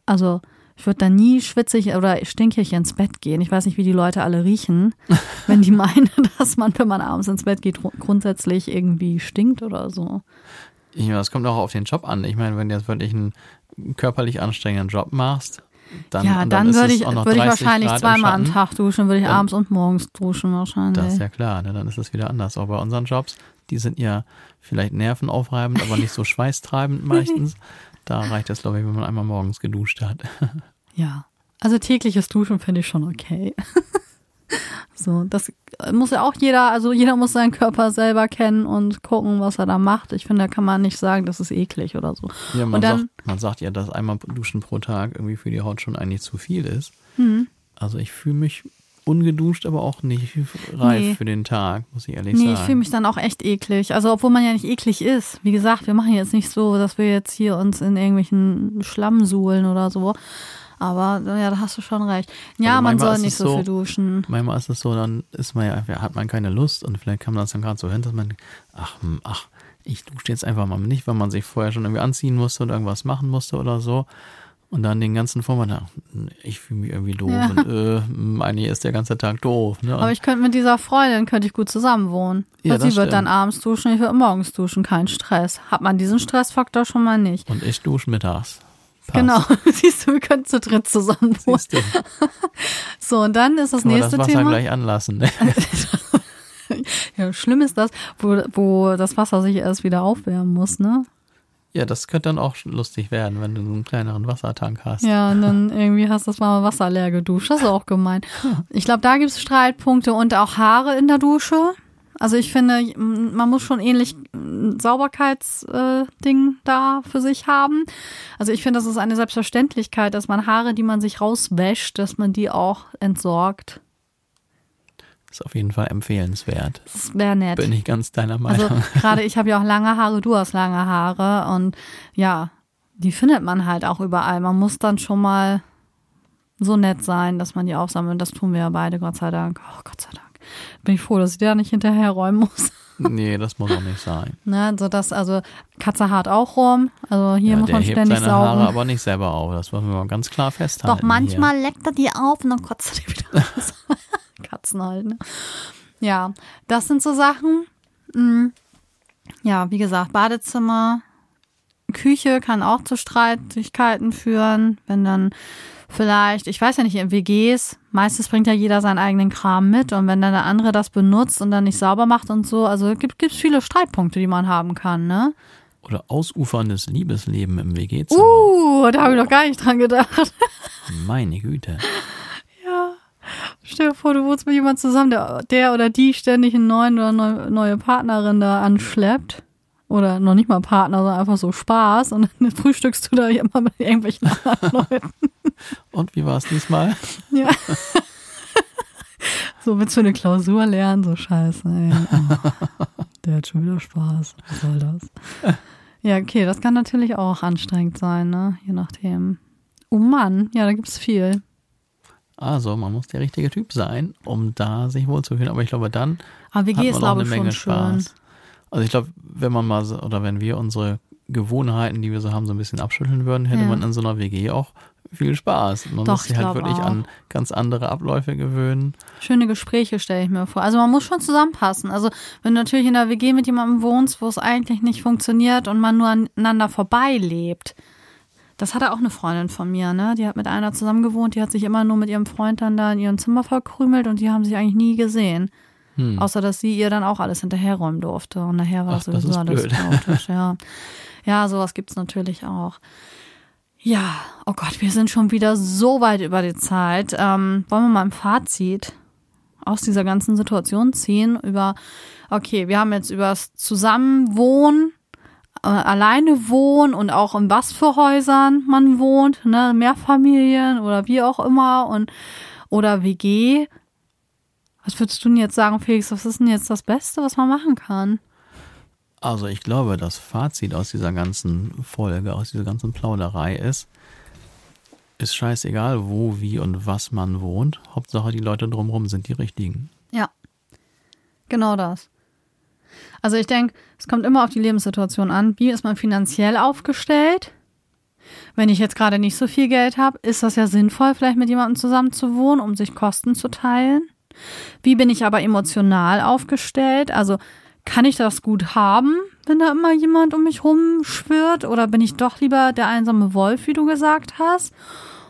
Also ich würde da nie schwitzig oder stinkig ins Bett gehen. Ich weiß nicht, wie die Leute alle riechen, wenn die meinen, dass man, wenn man abends ins Bett geht, grundsätzlich irgendwie stinkt oder so. Ich meine, das kommt auch auf den Job an. Ich meine, wenn du jetzt wirklich einen körperlich anstrengenden Job machst, dann, ja, dann, ist würde ich, würde ich 30 wahrscheinlich Grad zweimal am. Tag duschen, würde ich Dann- abends und morgens duschen wahrscheinlich. Das ist ja klar, ne? dann ist es wieder anders. Auch bei unseren Jobs, die sind ja vielleicht nervenaufreibend, aber nicht so schweißtreibend meistens. Da reicht es, glaube ich, wenn man einmal morgens geduscht hat. Ja. Also tägliches Duschen finde ich schon okay. so, das muss ja auch jeder, also jeder muss seinen Körper selber kennen und gucken, was er da macht. Ich finde, da kann man nicht sagen, das ist eklig oder so. Ja, man, Und dann- sagt, man sagt ja, dass einmal duschen pro Tag irgendwie für die Haut schon eigentlich zu viel ist. Hm. Also ich fühle mich ungeduscht, aber auch nicht reif Nee. für den Tag, muss ich ehrlich Nee, sagen. ich fühle mich dann auch echt eklig. Also, obwohl man ja nicht eklig ist. Wie gesagt, wir machen jetzt nicht so, dass wir jetzt hier uns in irgendwelchen Schlamm suhlen oder so. Aber ja, da hast du schon recht. Ja, Also man soll nicht so so- viel duschen. Manchmal ist es so, dann ist man ja, hat man keine Lust und vielleicht kann man das dann gerade so hin, dass man, ach, ach, ich dusche jetzt einfach mal nicht, weil man sich vorher schon irgendwie anziehen musste und irgendwas machen musste oder so. Und dann den ganzen Vormittag, ich fühle mich irgendwie doof Ja. und äh, eigentlich ist der ganze Tag doof. Ne? Aber ich könnte mit dieser Freundin könnte ich gut zusammen wohnen. Ja, Weil sie das wird dann stimmt. abends duschen, ich würde morgens duschen, kein Stress. Hat man diesen Stressfaktor schon mal nicht. und ich dusche mittags. Passt. Genau, siehst du, wir können zu dritt zusammen wohnen. So, und dann ist das kann nächste das Wasser Thema. gleich anlassen. Ne? Ja, schlimm ist das, wo, wo das Wasser sich erst wieder aufwärmen muss, ne? Ja, das könnte dann auch lustig werden, wenn du so einen kleineren Wassertank hast. Ja, und dann irgendwie hast du das warme Wasser leer geduscht. Das ist auch gemein. Ich glaube, da gibt es Streitpunkte und auch Haare in der Dusche. Also ich finde, man muss schon ähnlich ein Sauberkeitsding da für sich haben. Also ich finde, das ist eine Selbstverständlichkeit, dass man Haare, die man sich rauswäscht, dass man die auch entsorgt. Ist auf jeden Fall empfehlenswert. Das wäre nett. Bin ich ganz deiner Meinung. Also gerade ich habe ja auch lange Haare, du hast lange Haare und ja, die findet man halt auch überall. Man muss dann schon mal so nett sein, dass man die aufsammelt. Das tun wir ja beide, Gott sei Dank. Oh, Gott sei Dank. Bin ich froh, dass ich da nicht hinterherräumen muss. nee, das muss auch nicht sein. Ne, so dass, also Katze hart auch rum. Also hier ja, muss man ständig seine saugen. Haare aber nicht selber auf. Das wollen wir mal ganz klar festhalten. Doch manchmal leckt er die auf und dann kotzt er die wieder raus. Katzen halt, ne? Ja, das sind so Sachen. Mm. Ja, wie gesagt, Badezimmer, Küche kann auch zu Streitigkeiten führen, wenn dann vielleicht, ich weiß ja nicht, in WGs, meistens bringt ja jeder seinen eigenen Kram mit und wenn dann der andere das benutzt und dann nicht sauber macht und so, also gibt es viele Streitpunkte, die man haben kann, ne? Oder ausuferndes Liebesleben im WG-Zimmer. Uh, da habe ich noch gar nicht dran gedacht. Meine Güte. Stell dir vor, du wohnst mit jemandem zusammen, der, der oder die ständig einen neuen oder neu, neue Partnerin da anschleppt. Oder noch nicht mal Partner, sondern einfach so Spaß. Und dann frühstückst du da immer mit irgendwelchen anderen Leuten. Und wie war es diesmal? Ja. so, willst du eine Klausur lernen? So scheiße, ey. Oh, der hat schon wieder Spaß. Was soll das? Ja, okay, das kann natürlich auch anstrengend sein, ne? Je nachdem. Oh Mann, ja, da gibt's viel. Also, man muss der richtige Typ sein, um da sich wohlzufühlen. Aber ich glaube, dann Aber WG hat man glaube ich, schon Menge schön. Spaß. Also ich glaube, wenn man mal so, oder wenn wir unsere Gewohnheiten, die wir so haben, so ein bisschen abschütteln würden, hätte Ja. man in so einer WG auch viel Spaß. Man Doch, muss sich ich halt wirklich auch. an ganz andere Abläufe gewöhnen. Schöne Gespräche stelle ich mir vor. Also man muss schon zusammenpassen. Also wenn du natürlich in der WG mit jemandem wohnst, wo es eigentlich nicht funktioniert und man nur aneinander vorbeilebt. Das hatte auch eine Freundin von mir, ne? Die hat mit einer zusammen gewohnt, die hat sich immer nur mit ihrem Freund dann da in ihrem Zimmer verkrümelt und die haben sich eigentlich nie gesehen. Hm. Außer dass sie ihr dann auch alles hinterherräumen durfte. Und nachher war Ach, das das sowieso ist alles chaotisch, ja. Ja, sowas gibt's natürlich auch. Ja, oh Gott, wir sind schon wieder so weit über die Zeit. Ähm, wollen wir mal ein Fazit aus dieser ganzen Situation ziehen? Über, okay, wir haben jetzt über das Zusammenwohnen, äh, alleine wohnen und auch in was für Häusern man wohnt, ne, Mehrfamilien oder wie auch immer und oder WG. Was würdest du denn jetzt sagen, Felix? Was ist denn jetzt das Beste, was man machen kann? Also ich glaube, das Fazit aus dieser ganzen Folge, aus dieser ganzen Plauderei ist, ist scheißegal, wo, wie und was man wohnt. Hauptsache, die Leute drumherum sind die richtigen. Ja. Genau das. Also ich denke, es kommt immer auf die Lebenssituation an. Wie ist man finanziell aufgestellt? Wenn ich jetzt gerade nicht so viel Geld habe, ist das ja sinnvoll, vielleicht mit jemandem zusammen zu wohnen, um sich Kosten zu teilen. Wie bin ich aber emotional aufgestellt? Also kann ich das gut haben, wenn da immer jemand um mich rumschwirrt? Oder bin ich doch lieber der einsame Wolf, wie du gesagt hast?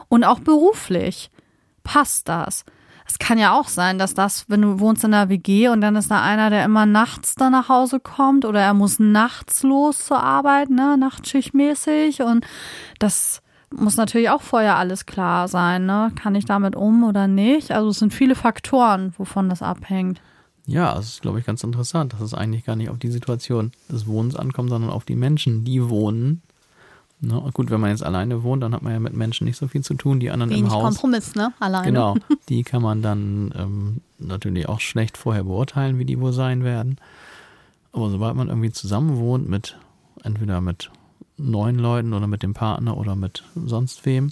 Und auch beruflich. Passt das? Es kann ja auch sein, dass das, wenn du wohnst in einer WG und dann ist da einer, der immer nachts da nach Hause kommt oder er muss nachts los zur Arbeit, ne, nachtschichtmäßig und das muss natürlich auch vorher alles klar sein, ne? Kann ich damit um oder nicht? Also es sind viele Faktoren, wovon das abhängt. Ja, das ist, glaube ich, ganz interessant, dass es eigentlich gar nicht auf die Situation des Wohnens ankommt, sondern auf die Menschen, die wohnen. Ne? Gut, wenn man jetzt alleine wohnt, dann hat man ja mit Menschen nicht so viel zu tun. Die anderen Wenig im Haus. Kompromiss, ne? Alleine. Genau, die kann man dann ähm, natürlich auch schlecht vorher beurteilen, wie die wohl sein werden. Aber sobald man irgendwie zusammen wohnt mit, entweder mit neun Leuten oder mit dem Partner oder mit sonst wem,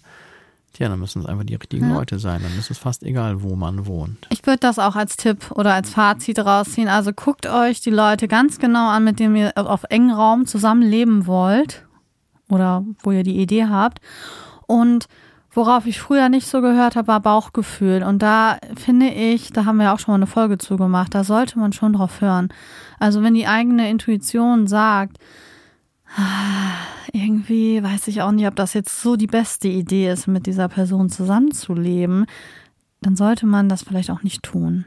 tja, dann müssen es einfach die richtigen Ja. Leute sein. Dann ist es fast egal, wo man wohnt. Ich würde das auch als Tipp oder als Fazit rausziehen. Also guckt euch die Leute ganz genau an, mit denen ihr auf engen Raum zusammenleben wollt oder wo ihr die Idee habt. Und worauf ich früher nicht so gehört habe, war Bauchgefühl. Und da finde ich, da haben wir auch schon mal eine Folge zu gemacht, da sollte man schon drauf hören. Also wenn die eigene Intuition sagt, irgendwie weiß ich auch nicht, ob das jetzt so die beste Idee ist, mit dieser Person zusammenzuleben, dann sollte man das vielleicht auch nicht tun.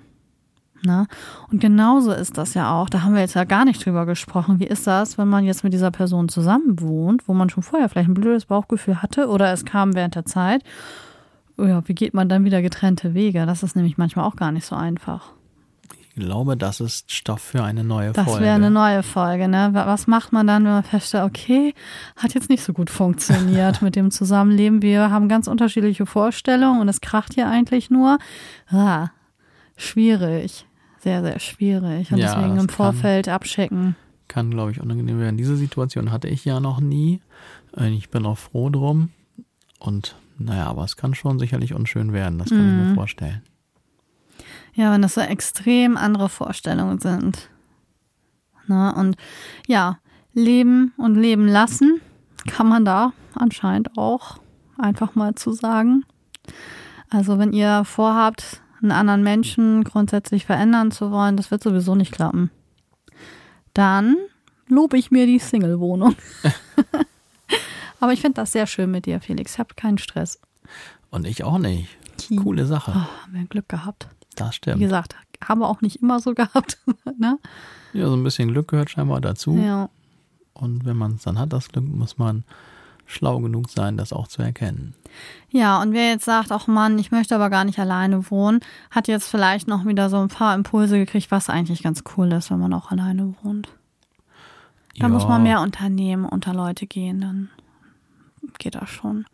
Ne? Und genauso ist das ja auch, da haben wir jetzt ja gar nicht drüber gesprochen. Wie ist das, wenn man jetzt mit dieser Person zusammen wohnt, wo man schon vorher vielleicht ein blödes Bauchgefühl hatte oder es kam während der Zeit? Ja, wie geht man dann wieder getrennte Wege? Das ist nämlich manchmal auch gar nicht so einfach. Ich glaube, das ist Stoff für eine neue Das Folge. wäre eine neue Folge, ne? Wa- Was macht man dann, wenn man feststellt, okay, hat jetzt nicht so gut funktioniert mit dem Zusammenleben. Wir haben ganz unterschiedliche Vorstellungen und es kracht hier eigentlich nur. Ah, schwierig. Sehr, sehr schwierig. Und Ja, deswegen das im kann- Vorfeld abchecken. Kann, glaube ich, unangenehm werden. Diese Situation hatte ich ja noch nie. Äh, Ich bin auch froh drum. Und naja, aber es kann schon sicherlich unschön werden. Das kann ich Mhm. mir vorstellen. Ja, wenn das so extrem andere Vorstellungen sind. Na, und ja, leben und leben lassen kann man da anscheinend auch einfach mal zu sagen. Also wenn ihr vorhabt, einen anderen Menschen grundsätzlich verändern zu wollen, das wird sowieso nicht klappen. Dann lobe ich mir die Single-Wohnung. Aber ich finde das sehr schön mit dir, Felix. Habe keinen Stress. Und ich auch nicht. Coole Sache. Oh, haben wir Glück gehabt. Das Wie stimmt. gesagt, haben wir auch nicht immer so gehabt. ne? Ja, so ein bisschen Glück gehört scheinbar dazu. Ja. Und wenn man es dann hat, das Glück, muss man schlau genug sein, das auch zu erkennen. ja, und wer jetzt sagt, ach Mann, ich möchte aber gar nicht alleine wohnen, hat jetzt vielleicht noch wieder so ein paar Impulse gekriegt, was eigentlich ganz cool ist, wenn man auch alleine wohnt. Da ja, muss man mehr unternehmen, unter Leute gehen, dann geht das schon.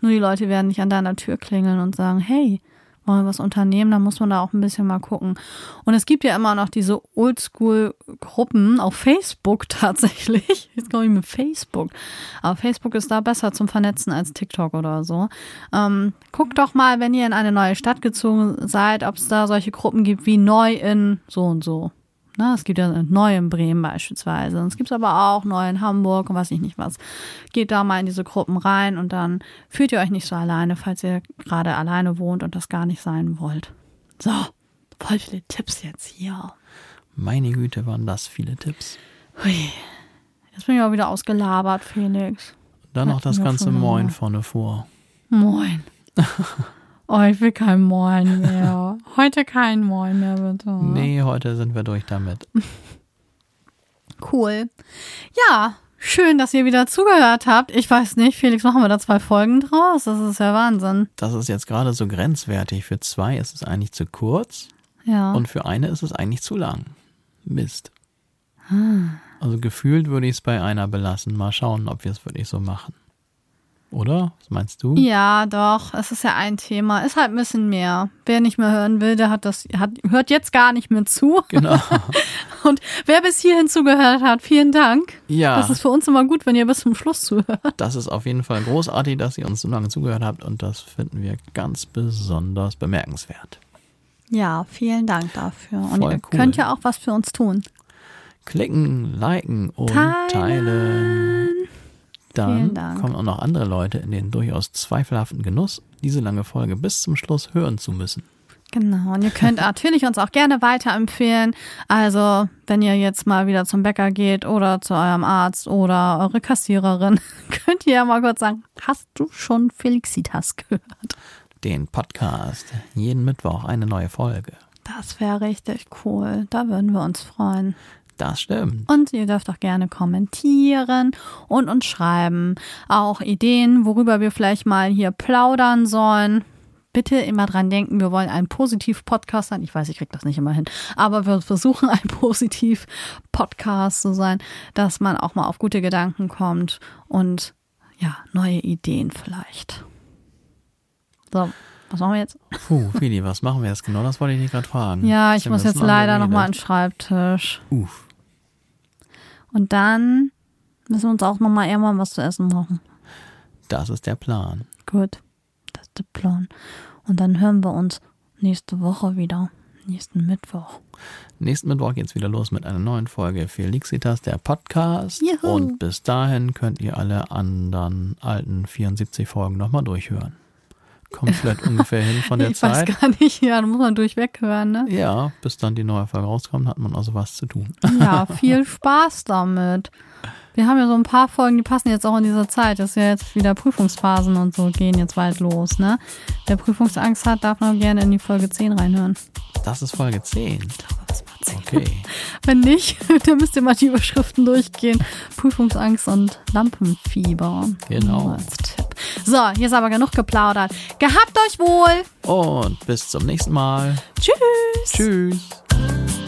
Nur die Leute werden nicht an deiner Tür klingeln und sagen, hey, wollen wir was unternehmen, dann muss man da auch ein bisschen mal gucken. Und es gibt ja immer noch diese Oldschool-Gruppen auf Facebook tatsächlich. Jetzt komme ich mit Facebook. Aber Facebook ist da besser zum Vernetzen als TikTok oder so. Ähm, guckt doch mal, wenn ihr in eine neue Stadt gezogen seid, ob es da solche Gruppen gibt wie neu in so und so. Ne, es gibt ja neu in Bremen beispielsweise. Und es gibt aber auch neu in Hamburg und weiß ich nicht was. Geht da mal in diese Gruppen rein und dann fühlt ihr euch nicht so alleine, falls ihr gerade alleine wohnt und das gar nicht sein wollt. So, voll viele Tipps jetzt hier. Meine Güte, waren das viele Tipps. Hui. Jetzt bin ich auch wieder ausgelabert, Felix. Dann noch das ganze Moin vorne vor. Moin. Oh, ich will kein Moin mehr. Heute kein Moin mehr, bitte. Nee, heute sind wir durch damit. Cool. Ja, schön, dass ihr wieder zugehört habt. Ich weiß nicht, Felix, machen wir da zwei Folgen draus? Das ist ja Wahnsinn. Das ist jetzt gerade so grenzwertig. Für zwei ist es eigentlich zu kurz Ja. und für eine ist es eigentlich zu lang. Mist. Ah. Also gefühlt würde ich es bei einer belassen. Mal schauen, ob wir es wirklich so machen. Oder? Was meinst du? ja, doch. Es ist ja ein Thema. Ist halt ein bisschen mehr. Wer nicht mehr hören will, der hat das, hat, hört jetzt gar nicht mehr zu. Genau. Und wer bis hierhin zugehört hat, vielen Dank. Ja, Das ist für uns immer gut, wenn ihr bis zum Schluss zuhört. das ist auf jeden Fall großartig, dass ihr uns so lange zugehört habt und das finden wir ganz besonders bemerkenswert. Ja, vielen Dank dafür. Und Voll ihr cool. könnt ja auch was für uns tun. Klicken, liken und Teilen. teilen. Dann kommen auch noch andere Leute in den durchaus zweifelhaften Genuss, diese lange Folge bis zum Schluss hören zu müssen. Genau. Und ihr könnt natürlich uns auch gerne weiterempfehlen. Also, wenn ihr jetzt mal wieder zum Bäcker geht oder zu eurem Arzt oder eure Kassiererin, könnt ihr ja mal kurz sagen, hast du schon Felixitas gehört? Den Podcast. Jeden Mittwoch eine neue Folge. Das wäre richtig cool. Da würden wir uns freuen. Das stimmt. Und ihr dürft auch gerne kommentieren und uns schreiben. Auch Ideen, worüber wir vielleicht mal hier plaudern sollen. Bitte immer dran denken, wir wollen ein Positiv-Podcast sein. Ich weiß, ich krieg das nicht immer hin, aber wir versuchen ein Positiv-Podcast zu sein, dass man auch mal auf gute Gedanken kommt und ja, neue Ideen vielleicht. So, was machen wir jetzt? Puh, Fili, was machen wir jetzt genau? Das wollte ich dich gerade fragen. Ja, ich muss jetzt leider der nochmal an den Schreibtisch. Uff. Und dann müssen wir uns auch nochmal irgendwann was zu essen machen. Das ist der Plan. Gut, das ist der Plan. Und dann hören wir uns nächste Woche wieder. Nächsten Mittwoch. Nächsten Mittwoch geht's wieder los mit einer neuen Folge Felixitas, der Podcast. Juhu. Und bis dahin könnt ihr alle anderen alten 74 Folgen nochmal durchhören. Kommt vielleicht ungefähr hin von der ich Zeit. weiß gar nicht, ja, da muss man durchweg hören, ne? Ja, bis dann die neue Folge rauskommt, hat man also was zu tun. Ja, viel Spaß damit. Wir haben ja so ein paar Folgen, die passen jetzt auch in dieser Zeit. Das ist ja jetzt wieder Prüfungsphasen und so gehen jetzt bald los, ne? Wer Prüfungsangst hat, darf noch gerne in die Folge 10 reinhören. Das ist Folge 10. Das war 10. Okay. Wenn nicht, dann müsst ihr mal die Überschriften durchgehen. Prüfungsangst und Lampenfieber. Genau. Als Tipp. So, hier ist aber genug geplaudert. Gehabt euch wohl. Und bis zum nächsten Mal. Tschüss. Tschüss.